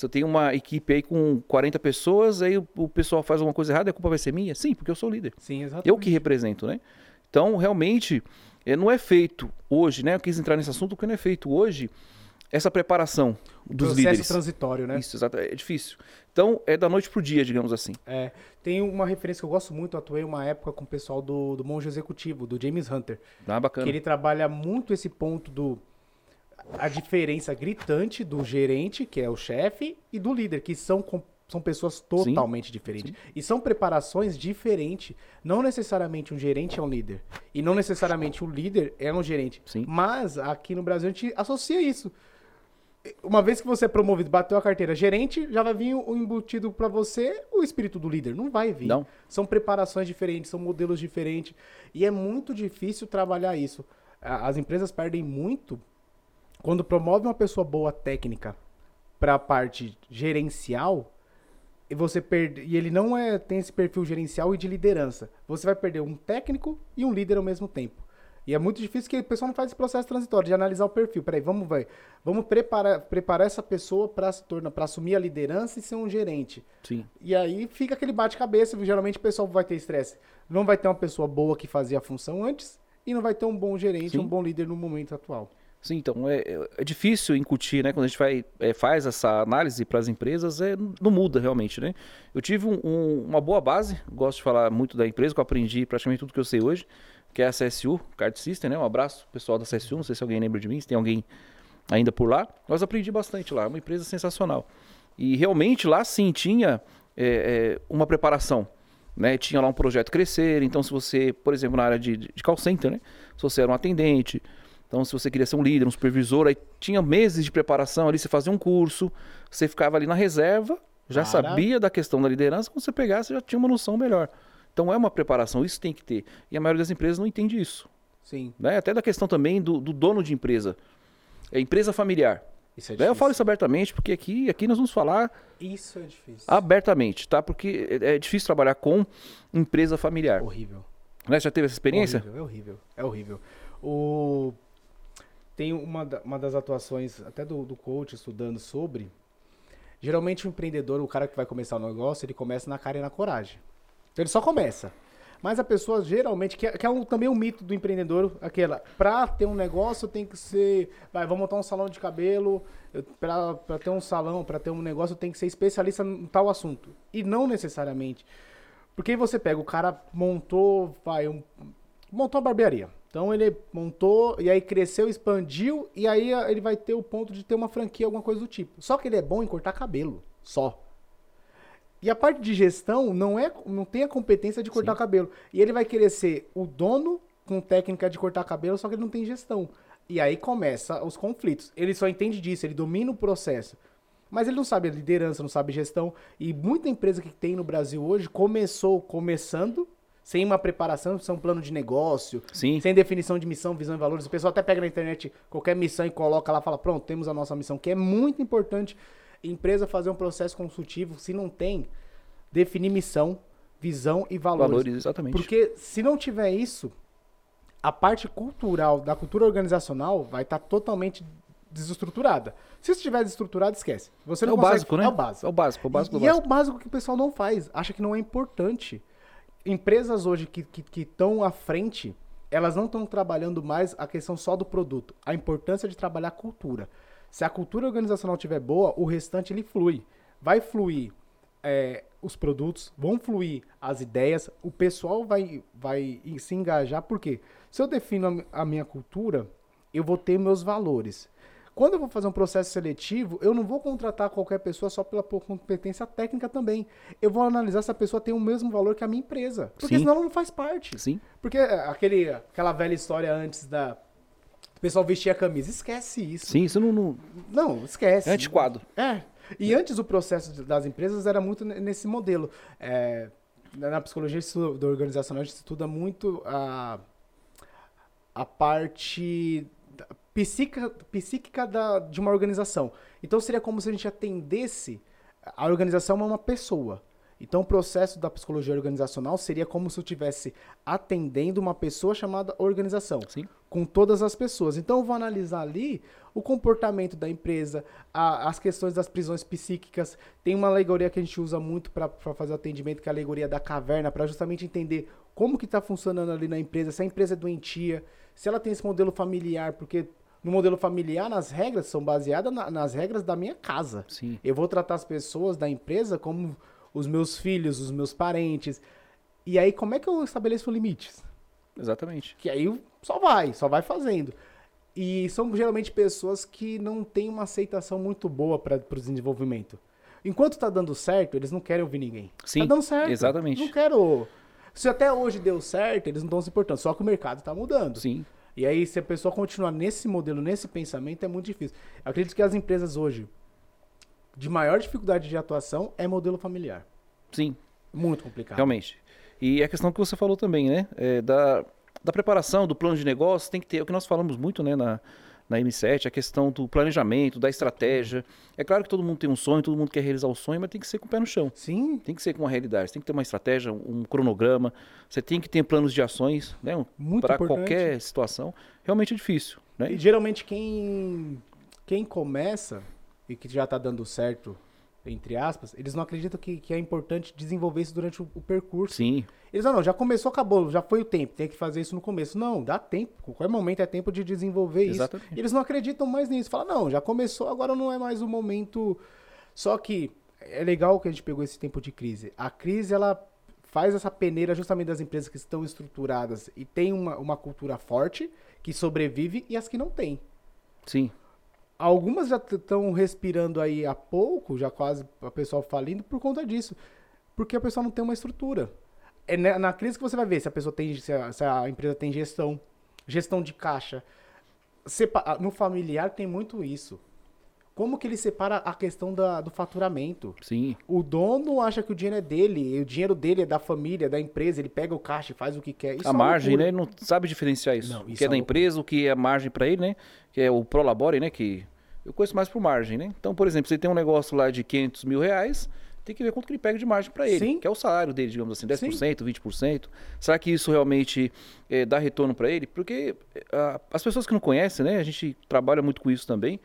Speaker 1: Se eu tenho uma equipe aí com 40 pessoas, aí o, o pessoal faz alguma coisa errada, a culpa vai ser minha? Sim, porque eu sou líder.
Speaker 2: Sim, exatamente.
Speaker 1: Eu que represento, né? Então, realmente, eh, não é feito hoje, né? Eu quis entrar nesse assunto porque não é feito hoje essa preparação dos
Speaker 2: Processo
Speaker 1: líderes.
Speaker 2: transitório, né?
Speaker 1: Isso, exato. É difícil. Então, é da noite pro dia, digamos assim.
Speaker 2: É, tem uma referência que eu gosto muito, eu atuei uma época com o pessoal do, do Monge Executivo, do James Hunter,
Speaker 1: Ah, bacana.
Speaker 2: que ele trabalha muito esse ponto do a diferença gritante do gerente, que é o chefe, e do líder, que são, são pessoas totalmente diferentes. E são preparações diferentes. Não necessariamente um gerente é um líder. E não necessariamente o líder é um gerente.
Speaker 1: Sim.
Speaker 2: Mas aqui no Brasil a gente associa isso. Uma vez que você é promovido, bateu a carteira gerente, já vai vir o embutido pra você o espírito do líder. Não vai vir.
Speaker 1: Não.
Speaker 2: São preparações diferentes, são modelos diferentes. E é muito difícil trabalhar isso. As empresas perdem muito quando promovem uma pessoa boa técnica para a parte gerencial e você perde e ele não é tem esse perfil gerencial e de liderança. Você vai perder um técnico e um líder ao mesmo tempo. E é muito difícil que o pessoal não faz esse processo transitório de analisar o perfil. Peraí, vamos ver. Vamos preparar, preparar essa pessoa para se tornar, para assumir a liderança e ser um gerente.
Speaker 1: Sim.
Speaker 2: E aí fica aquele bate-cabeça. Geralmente o pessoal vai ter estresse. Não vai ter uma pessoa boa que fazia a função antes e não vai ter um bom gerente,
Speaker 1: Sim.
Speaker 2: um bom líder no momento atual.
Speaker 1: Sim, então é, é- é difícil incutir, né? Quando a gente vai, é, faz essa análise para as empresas, é, não muda realmente, né? Eu tive um- um- uma boa base, gosto de falar muito da empresa, que eu aprendi praticamente tudo que eu sei hoje, que é a CSU, Card System, né? Um abraço pessoal da CSU, não sei se alguém lembra de mim, se tem alguém ainda por lá. Mas aprendi bastante lá, é uma empresa sensacional. E realmente lá sim tinha é, é, uma preparação. Né? Tinha lá um projeto crescer, então se você, por exemplo, na área de, de call center, né? Se você era um atendente, então se você queria ser um líder, um supervisor, aí tinha meses de preparação ali, você fazia um curso, você ficava ali na reserva, já
Speaker 2: Cara.
Speaker 1: sabia da questão da liderança, quando você pegasse já tinha uma noção melhor. Então é uma preparação, isso tem que ter. E a maioria das empresas não entende isso.
Speaker 2: Sim,
Speaker 1: Né? Até da questão também do, do dono de empresa. É empresa familiar.
Speaker 2: isso é
Speaker 1: Né?
Speaker 2: difícil.
Speaker 1: Eu falo isso abertamente porque aqui, aqui nós vamos falar
Speaker 2: Isso é difícil.
Speaker 1: abertamente, tá? Porque é é difícil trabalhar com empresa familiar.
Speaker 2: Horrível.
Speaker 1: Né? Já teve essa experiência?
Speaker 2: Horrível, é horrível. É horrível. O... Tem uma, uma das atuações, até do, do coach estudando sobre. Geralmente o empreendedor, o cara que vai começar o negócio, ele começa na cara e na coragem. Então ele só começa. Mas a pessoa geralmente, que é, que é um- também um mito do empreendedor, aquela, pra ter um negócio tem que ser, vai, vou montar um salão de cabelo, eu, pra, pra ter um salão, pra ter um negócio tem que ser especialista em tal assunto. E não necessariamente. Porque aí você pega, o cara montou, vai, um, montou uma barbearia. Então ele montou e aí cresceu, expandiu e aí a- ele vai ter o ponto de ter uma franquia, alguma coisa do tipo. Só que ele é bom em cortar cabelo, só. E a parte de gestão não é, não tem a competência de cortar
Speaker 1: Sim.
Speaker 2: cabelo. E ele vai querer ser o dono com técnica de cortar cabelo, só que ele não tem gestão. E aí começa os conflitos. Ele só entende disso, ele domina o processo. Mas ele não sabe a liderança, não sabe gestão. E muita empresa que tem no Brasil hoje começou começando sem uma preparação, sem um plano de negócio,
Speaker 1: Sim.
Speaker 2: sem definição de missão, visão e valores. O pessoal até pega na internet qualquer missão e coloca lá, fala, pronto, temos a nossa missão, que é muito importante empresa fazer um processo consultivo, se não tem, definir missão, visão e valores.
Speaker 1: Valores, exatamente.
Speaker 2: Porque se não tiver isso, a parte cultural, da cultura organizacional, vai estar totalmente desestruturada. Se estiver desestruturado, esquece. Você
Speaker 1: é
Speaker 2: não
Speaker 1: o
Speaker 2: consegue-
Speaker 1: básico, né?
Speaker 2: É o básico.
Speaker 1: É o básico, é o básico
Speaker 2: E,
Speaker 1: do
Speaker 2: e é
Speaker 1: básico.
Speaker 2: o básico que o pessoal não faz, acha que não é importante. Empresas hoje que estão que, que à frente, elas não estão trabalhando mais a questão só do produto, a importância de trabalhar a cultura. Se a cultura organizacional estiver boa, o restante ele flui. Vai fluir é, os produtos, vão fluir as ideias, o pessoal vai, vai se engajar, porque se eu defino a minha cultura, eu vou ter meus valores. Quando eu vou fazer um processo seletivo, eu não vou contratar qualquer pessoa só pela competência técnica também. Eu vou analisar se a pessoa tem o mesmo valor que a minha empresa. Porque
Speaker 1: Sim.
Speaker 2: senão ela não faz parte.
Speaker 1: Sim.
Speaker 2: Porque é, aquele, aquela velha história antes da. O pessoal vestia a camisa. Esquece isso.
Speaker 1: Sim, isso não, não-
Speaker 2: Não, esquece.
Speaker 1: é antiquado.
Speaker 2: É. E antes o processo das empresas era muito ne- nesse modelo. É, na psicologia do organizacional a gente estuda muito a, a parte psíquica, psíquica da, de uma organização. Então seria como se a gente atendesse a organização a uma pessoa. Então o processo da psicologia organizacional seria como se eu estivesse atendendo uma pessoa chamada organização
Speaker 1: Sim.
Speaker 2: com todas as pessoas. Então eu vou analisar ali o comportamento da empresa, a- as questões das prisões psíquicas. Tem uma alegoria que a gente usa muito para fazer atendimento, que é a alegoria da caverna, para justamente entender como que está funcionando ali na empresa, se a empresa é doentia, se ela tem esse modelo familiar, porque no modelo familiar as regras são baseadas na- nas regras da minha casa.
Speaker 1: Sim.
Speaker 2: Eu vou tratar as pessoas da empresa como os meus filhos, os meus parentes. E aí, como é que eu estabeleço limites?
Speaker 1: Exatamente.
Speaker 2: Que aí só vai, só vai fazendo. E são geralmente pessoas que não têm uma aceitação muito boa para o desenvolvimento. Enquanto tá dando certo, eles não querem ouvir ninguém.
Speaker 1: Sim,
Speaker 2: tá dando certo.
Speaker 1: exatamente.
Speaker 2: Não quero. Se até hoje deu certo, eles não estão se importando. Só que o mercado tá mudando.
Speaker 1: Sim.
Speaker 2: E aí, se a pessoa continuar nesse modelo, nesse pensamento, é muito difícil. Eu acredito que as empresas hoje, de maior dificuldade de atuação, é modelo familiar.
Speaker 1: Sim.
Speaker 2: Muito complicado.
Speaker 1: Realmente. E a questão que você falou também, né? é da, da preparação, do plano de negócio, tem que ter, é o que nós falamos muito, né, na, na M7, a questão do planejamento, da estratégia. É claro que todo mundo tem um sonho, todo mundo quer realizar o sonho, mas tem que ser com o pé no chão.
Speaker 2: Sim,
Speaker 1: Tem que ser com uma realidade, você tem que ter uma estratégia, um cronograma, você tem que ter planos de ações, né? Para qualquer situação. Realmente é difícil, né?
Speaker 2: E geralmente quem, quem começa e que já tá dando certo, entre aspas, eles não acreditam que, que é importante desenvolver isso durante o, o percurso.
Speaker 1: Sim,
Speaker 2: Eles falam, não, já começou, acabou, já foi o tempo, tem que fazer isso no começo. Não, dá tempo, qualquer momento é tempo de desenvolver isso.
Speaker 1: Exatamente.
Speaker 2: Eles não acreditam mais nisso. Fala, não, já começou, agora não é mais o momento. Só que é legal que a gente pegou esse tempo de crise. A crise, ela faz essa peneira justamente das empresas que estão estruturadas e tem uma, uma cultura forte, que sobrevive, e as que não têm.
Speaker 1: sim,
Speaker 2: Algumas já estão respirando aí há pouco, já quase o pessoal falindo por conta disso. Porque a pessoa não tem uma estrutura. É na, crise que você vai ver se a pessoa tem, se a, se a empresa tem gestão, gestão de caixa. Sepa- no familiar tem muito isso. Como que ele separa a questão da- do faturamento?
Speaker 1: sim.
Speaker 2: O dono acha que o dinheiro é dele, e o dinheiro dele é da família, da empresa, ele pega o caixa e faz o que quer. Isso é
Speaker 1: a
Speaker 2: uma
Speaker 1: margem,
Speaker 2: loucura.
Speaker 1: né? Ele não sabe diferenciar isso.
Speaker 2: Não,
Speaker 1: o
Speaker 2: isso
Speaker 1: que é
Speaker 2: é
Speaker 1: da empresa, o que é margem para ele, né? Que é o Prolabore, né? Que eu conheço mais por margem, né? Então, por exemplo, você tem um negócio lá de 500 mil reais, tem que ver quanto que ele pega de margem para ele.
Speaker 2: Sim.
Speaker 1: Que é o salário dele, digamos assim, 10%, 20%. Será que isso realmente eh, dá retorno para ele? Porque eh, a- as pessoas que não conhecem, né? A gente trabalha muito com isso também.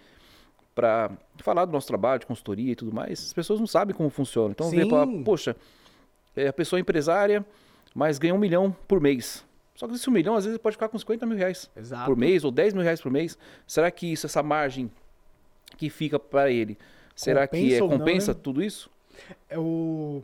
Speaker 1: Para falar do nosso trabalho de consultoria e tudo mais, as pessoas não sabem como funciona. Então, vê,
Speaker 2: Sim.
Speaker 1: fala, poxa, é, a pessoa é empresária, mas ganha um milhão por mês. Só que esse um milhão, às vezes, ele pode ficar com 50 mil reais
Speaker 2: Exato.
Speaker 1: por mês ou 10 mil reais por mês. Será que isso, essa margem que fica para ele, será que
Speaker 2: Compensa
Speaker 1: é,
Speaker 2: ou não,
Speaker 1: compensa
Speaker 2: né?
Speaker 1: tudo isso?
Speaker 2: É o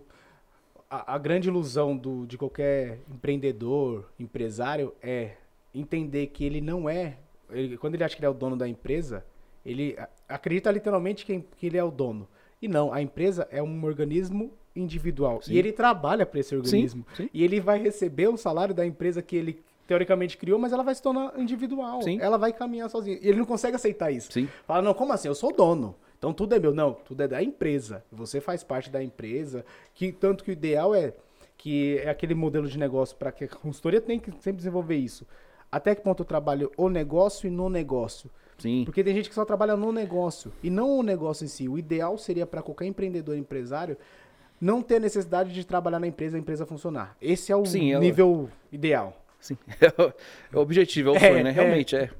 Speaker 2: a, a grande ilusão do, de qualquer empreendedor, empresário é entender que ele não é. ele- quando ele acha que ele é o dono da empresa, ele acredita literalmente que, que ele é o dono. E não, a empresa é um organismo individual.
Speaker 1: Sim.
Speaker 2: E ele trabalha para esse organismo.
Speaker 1: sim.
Speaker 2: E ele vai receber um salário da empresa que ele teoricamente criou, mas ela vai se tornar individual.
Speaker 1: Sim.
Speaker 2: Ela vai caminhar sozinha. E ele não consegue aceitar isso.
Speaker 1: Sim.
Speaker 2: Fala, não, como assim? Eu sou dono. Então tudo é meu. Não, tudo é da empresa. Você faz parte da empresa. Que tanto que o ideal é que é aquele modelo de negócio para que a consultoria tem que sempre desenvolver isso. Até que ponto eu trabalho o negócio e no negócio?
Speaker 1: Sim.
Speaker 2: Porque tem gente que só trabalha no negócio e não o negócio em si. O ideal seria para qualquer empreendedor empresário não ter necessidade de trabalhar na empresa e a empresa funcionar. Esse é o
Speaker 1: Sim, é
Speaker 2: nível ideal.
Speaker 1: Sim. É o, é objetivo, é o
Speaker 2: É,
Speaker 1: sonho, né?
Speaker 2: é.
Speaker 1: Realmente é.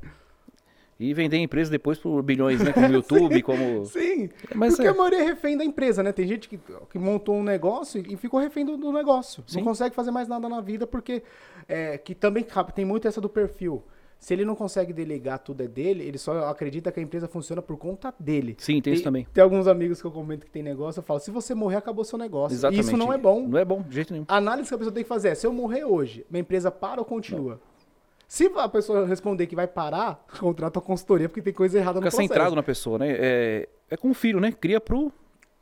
Speaker 1: E vender a empresa depois por bilhões, né? Como o YouTube, como.
Speaker 2: Sim,
Speaker 1: Mas
Speaker 2: porque
Speaker 1: é.
Speaker 2: a maioria é refém da empresa, né? Tem gente que, que montou um negócio e ficou refém do, do negócio.
Speaker 1: Sim.
Speaker 2: Não consegue fazer mais nada na vida porque é, que também tem muito essa do perfil. Se ele não consegue delegar tudo é dele, ele só acredita que a empresa funciona por conta dele.
Speaker 1: Sim, tem isso também.
Speaker 2: Tem alguns amigos que eu comento que tem negócio, eu falo, se você morrer, acabou seu negócio.
Speaker 1: Exatamente.
Speaker 2: E isso não é bom.
Speaker 1: Não é bom, de jeito nenhum.
Speaker 2: A análise que a pessoa tem que fazer é, se eu morrer hoje, minha empresa para ou continua? Se a pessoa responder que vai parar, contrata a consultoria porque tem coisa errada no
Speaker 1: Fica
Speaker 2: processo.
Speaker 1: centrado na pessoa, né? É, é como um filho, né? Cria pro, pro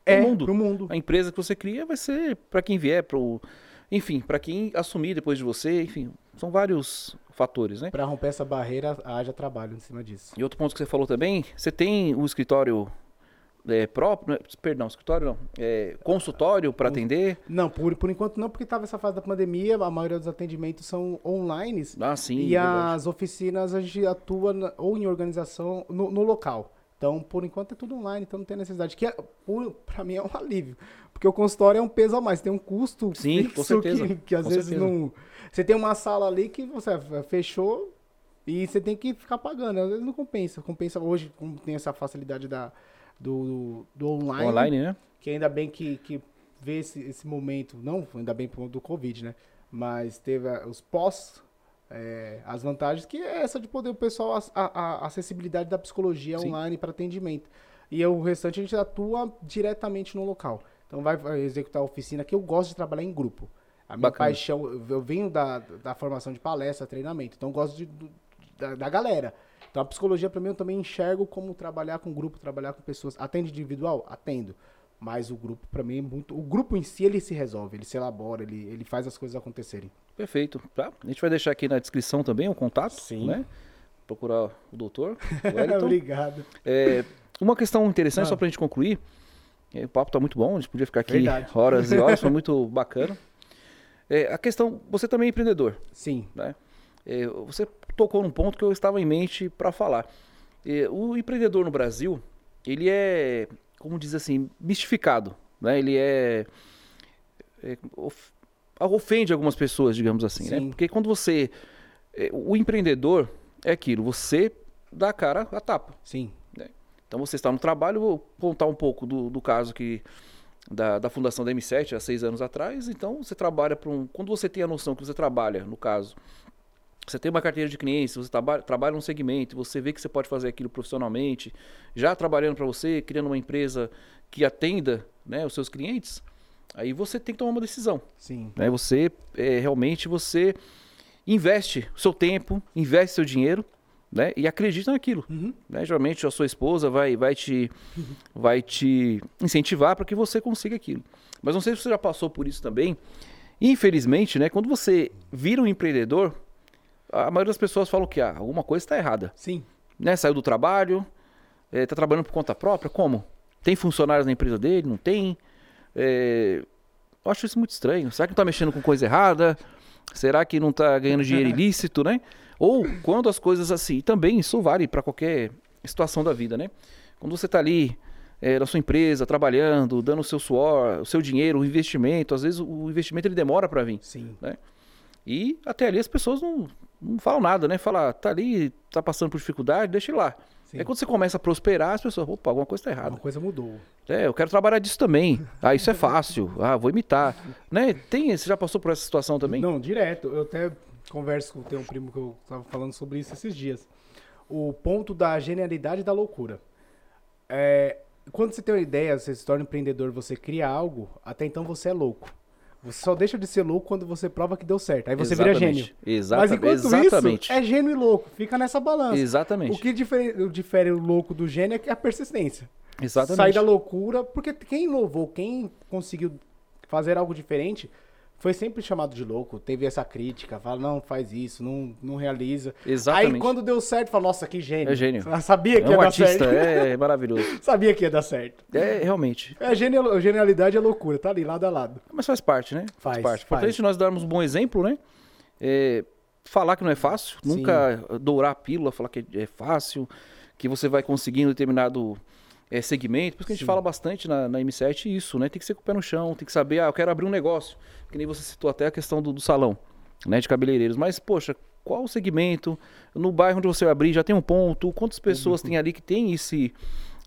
Speaker 2: é,
Speaker 1: mundo.
Speaker 2: pro mundo.
Speaker 1: A empresa que você cria vai ser para quem vier, pro. Enfim, para quem assumir depois de você, enfim, são vários fatores, né?
Speaker 2: Pra romper essa barreira, haja trabalho em cima disso.
Speaker 1: E outro ponto que você falou também, você tem o escritório é, próprio, né? perdão, escritório não, é, consultório para atender.
Speaker 2: Não, por, por enquanto não, porque tava essa fase da pandemia, a maioria dos atendimentos são online.
Speaker 1: Ah, sim.
Speaker 2: e
Speaker 1: verdade.
Speaker 2: as oficinas a gente atua na- ou em organização no, no local. Então, por enquanto é tudo online, então não tem necessidade. Que é, pra mim é um alívio. Porque o consultório é um peso a mais, tem um custo
Speaker 1: Sim,
Speaker 2: fixo
Speaker 1: com certeza,
Speaker 2: que, que às vezes
Speaker 1: certeza.
Speaker 2: não. Você tem uma sala ali que você fechou e você tem que ficar pagando. Às vezes não compensa. Compensa hoje, como tem essa facilidade da, do, do online,
Speaker 1: Online, né?
Speaker 2: que ainda bem que, que vê esse, esse momento, não ainda bem por conta do Covid, né? Mas teve a- os pós, é, as vantagens, que é essa de poder o pessoal, a, a- a acessibilidade da psicologia
Speaker 1: Sim.
Speaker 2: online para atendimento. E o restante a gente atua diretamente no local. Então vai vai executar a oficina, que eu gosto de trabalhar em grupo. A minha
Speaker 1: Bacana.
Speaker 2: paixão, eu- venho da, da formação de palestra, treinamento, então eu gosto de, do- da, da galera. Então a psicologia para mim eu também enxergo como trabalhar com grupo, trabalhar com pessoas. Atende individual? Atendo. Mas o grupo, para mim, é muito. O grupo em si, ele se resolve, ele se elabora, ele, ele faz as coisas acontecerem.
Speaker 1: Perfeito. Tá? A gente vai deixar aqui na descrição também o contato,
Speaker 2: Sim.
Speaker 1: né? Procurar o doutor. Wellington.
Speaker 2: Obrigado.
Speaker 1: É, uma questão interessante,
Speaker 2: Ah.
Speaker 1: só pra gente concluir. é, o papo tá muito bom, a gente podia ficar aqui
Speaker 2: Verdade.
Speaker 1: horas e horas, foi muito bacana. É, a questão, você também é empreendedor,
Speaker 2: Sim.
Speaker 1: né? É, você tocou num ponto que eu estava em mente para falar. O empreendedor no Brasil, ele é, como diz assim, mistificado, né? Ele é, é, of- ofende algumas pessoas, digamos assim, né? Porque quando você, é, o empreendedor é aquilo, você dá a cara a tapa.
Speaker 2: Sim.
Speaker 1: Então você está no trabalho, vou contar um pouco do, do caso que da, da fundação da M7 há seis anos atrás. Então você trabalha para um. Quando você tem a noção que você trabalha, no caso, você tem uma carteira de clientes, você trabalha, trabalha num segmento, você vê que você pode fazer aquilo profissionalmente, já trabalhando para você, criando uma empresa que atenda né, os seus clientes, aí você tem que tomar uma decisão.
Speaker 2: Sim.
Speaker 1: Né? Você é, realmente você investe o seu tempo, investe seu dinheiro né? e acredita naquilo
Speaker 2: Uhum.
Speaker 1: né? Geralmente a sua esposa vai, vai, te, vai te incentivar para que você consiga aquilo. Mas não sei se você já passou por isso também. Infelizmente, né, quando você vira um empreendedor, a maioria das pessoas falam que ah, alguma coisa está errada.
Speaker 2: Sim.
Speaker 1: Né? Saiu do trabalho, está trabalhando por conta própria, como? Tem funcionários na empresa dele? Não tem? É, eu acho isso muito estranho. Será que não está mexendo com coisa errada? Será que não está ganhando dinheiro ilícito, né? Ou quando as coisas assim, e também isso vale para qualquer situação da vida, né? Quando você está ali é, na sua empresa, trabalhando, dando o seu suor, o seu dinheiro, o investimento, às vezes o investimento ele demora para vir.
Speaker 2: Sim.
Speaker 1: E até ali as pessoas não, não falam nada, né? Fala, tá ali, tá passando por dificuldade, deixa ele lá.
Speaker 2: Sim.
Speaker 1: É quando você começa a prosperar, as pessoas, opa, alguma coisa tá errada.
Speaker 2: Uma coisa mudou.
Speaker 1: É, eu quero trabalhar disso também. Ah, isso é fácil. Ah, vou imitar. Né? Tem, você já passou por essa situação também?
Speaker 2: Não, direto. Eu até converso com um primo que eu tava falando sobre isso esses dias. O ponto da genialidade e da loucura. É, quando você tem uma ideia, você se torna empreendedor, você cria algo, até então você é louco. Você só deixa de ser louco quando você prova que deu certo. Aí você vira gênio.
Speaker 1: Exatamente.
Speaker 2: Mas enquanto
Speaker 1: Exatamente.
Speaker 2: isso, é gênio e louco. Fica nessa balança.
Speaker 1: Exatamente.
Speaker 2: O que difere, difere o louco do gênio é é a persistência.
Speaker 1: Exatamente.
Speaker 2: Sair da loucura, porque quem inovou, quem conseguiu fazer algo diferente, foi sempre chamado de louco. Teve essa crítica, fala, não, faz isso, não, não realiza.
Speaker 1: Exatamente.
Speaker 2: Aí quando deu certo, fala, nossa, que gênio.
Speaker 1: É gênio.
Speaker 2: Sabia que
Speaker 1: É
Speaker 2: ia
Speaker 1: um
Speaker 2: dar
Speaker 1: artista,
Speaker 2: certo.
Speaker 1: é maravilhoso.
Speaker 2: Sabia que ia dar certo.
Speaker 1: É, realmente.
Speaker 2: É genial, genialidade é loucura, tá ali, lado a lado.
Speaker 1: Mas faz parte, né?
Speaker 2: Faz,
Speaker 1: parte.
Speaker 2: faz.
Speaker 1: Importante nós darmos um bom exemplo, né? É, falar que não é fácil,
Speaker 2: Sim.
Speaker 1: nunca dourar a pílula, falar que é fácil, que você vai conseguir um determinado é, segmento. Por isso que a gente
Speaker 2: Sim.
Speaker 1: fala bastante na, na M7 isso, né? Tem que ser com o pé no chão, tem que saber, ah, eu quero abrir um negócio. Que nem você citou até a questão do, do salão, né? De cabeleireiros. Mas, poxa, qual o segmento? No bairro onde você vai abrir já tem um ponto? Quantas pessoas tem ali que tem esse,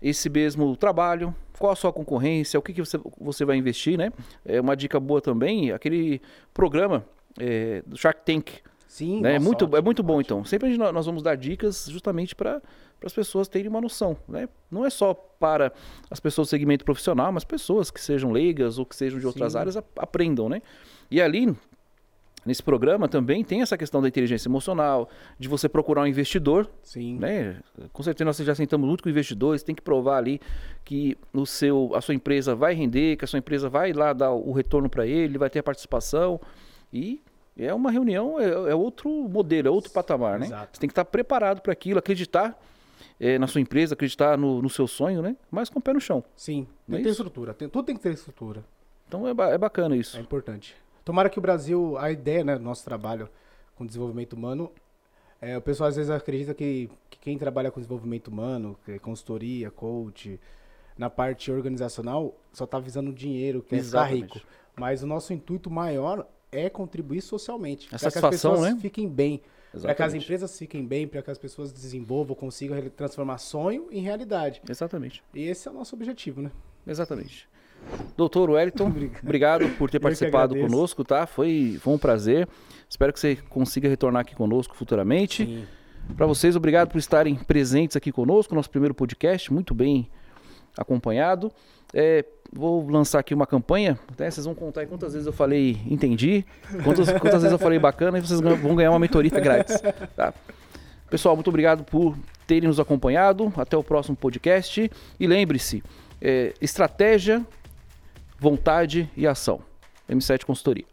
Speaker 1: esse mesmo trabalho? Qual a sua concorrência? O que, que você, você vai investir, né? É uma dica boa também, aquele programa é, do Shark Tank.
Speaker 2: Sim,
Speaker 1: né? é, muito, é muito bom, então. Sempre gente- nós vamos dar dicas justamente para as pessoas terem uma noção. Né? Não é só para as pessoas do segmento profissional, mas pessoas que sejam leigas ou que sejam de outras
Speaker 2: Sim.
Speaker 1: áreas ap- aprendam. Né? E ali, nesse programa, também tem essa questão da inteligência emocional, de você procurar um investidor
Speaker 2: Sim.
Speaker 1: né? Com certeza nós já sentamos muito com investidores, tem que provar ali que o seu, a sua empresa vai render, que a sua empresa vai lá dar o retorno para ele, vai ter a participação e é uma reunião, é, é outro modelo, é outro patamar, né?
Speaker 2: Exato.
Speaker 1: Você tem que estar preparado para aquilo, acreditar eh, na sua empresa, acreditar no, no seu sonho, né? Mas com o pé no chão.
Speaker 2: Sim,
Speaker 1: Não
Speaker 2: tem
Speaker 1: é
Speaker 2: que ter estrutura. Tem, tudo tem que ter estrutura.
Speaker 1: Então é, ba- é bacana
Speaker 2: É
Speaker 1: isso.
Speaker 2: importante. Tomara que o Brasil, a ideia né, do nosso trabalho com desenvolvimento humano, é, o pessoal às vezes acredita que, que quem trabalha com desenvolvimento humano, que é consultoria, coach, na parte organizacional, só está visando dinheiro, quer ficar
Speaker 1: Exatamente.
Speaker 2: rico. Mas o nosso intuito maior é contribuir socialmente.
Speaker 1: A
Speaker 2: para que as
Speaker 1: satisfação,
Speaker 2: pessoas
Speaker 1: né?
Speaker 2: fiquem bem. Para que as empresas fiquem bem, para que as pessoas desenvolvam, consigam transformar sonho em realidade.
Speaker 1: Exatamente.
Speaker 2: E esse é o nosso objetivo, né?
Speaker 1: Exatamente. Doutor Wellington,
Speaker 2: Obrigado.
Speaker 1: obrigado por ter participado conosco, tá? Foi, foi um prazer. Espero que você consiga retornar aqui conosco futuramente. Para vocês, obrigado por estarem presentes aqui conosco, nosso primeiro podcast, muito bem acompanhado. É, vou lançar aqui uma campanha, né? vocês vão contar quantas vezes eu falei entendi, quantas, quantas vezes eu falei bacana e vocês vão ganhar uma mentoria grátis. Tá? Pessoal, muito obrigado por terem nos acompanhado. Até o próximo podcast. E lembre-se, é, estratégia, vontade e ação. M7 Consultoria.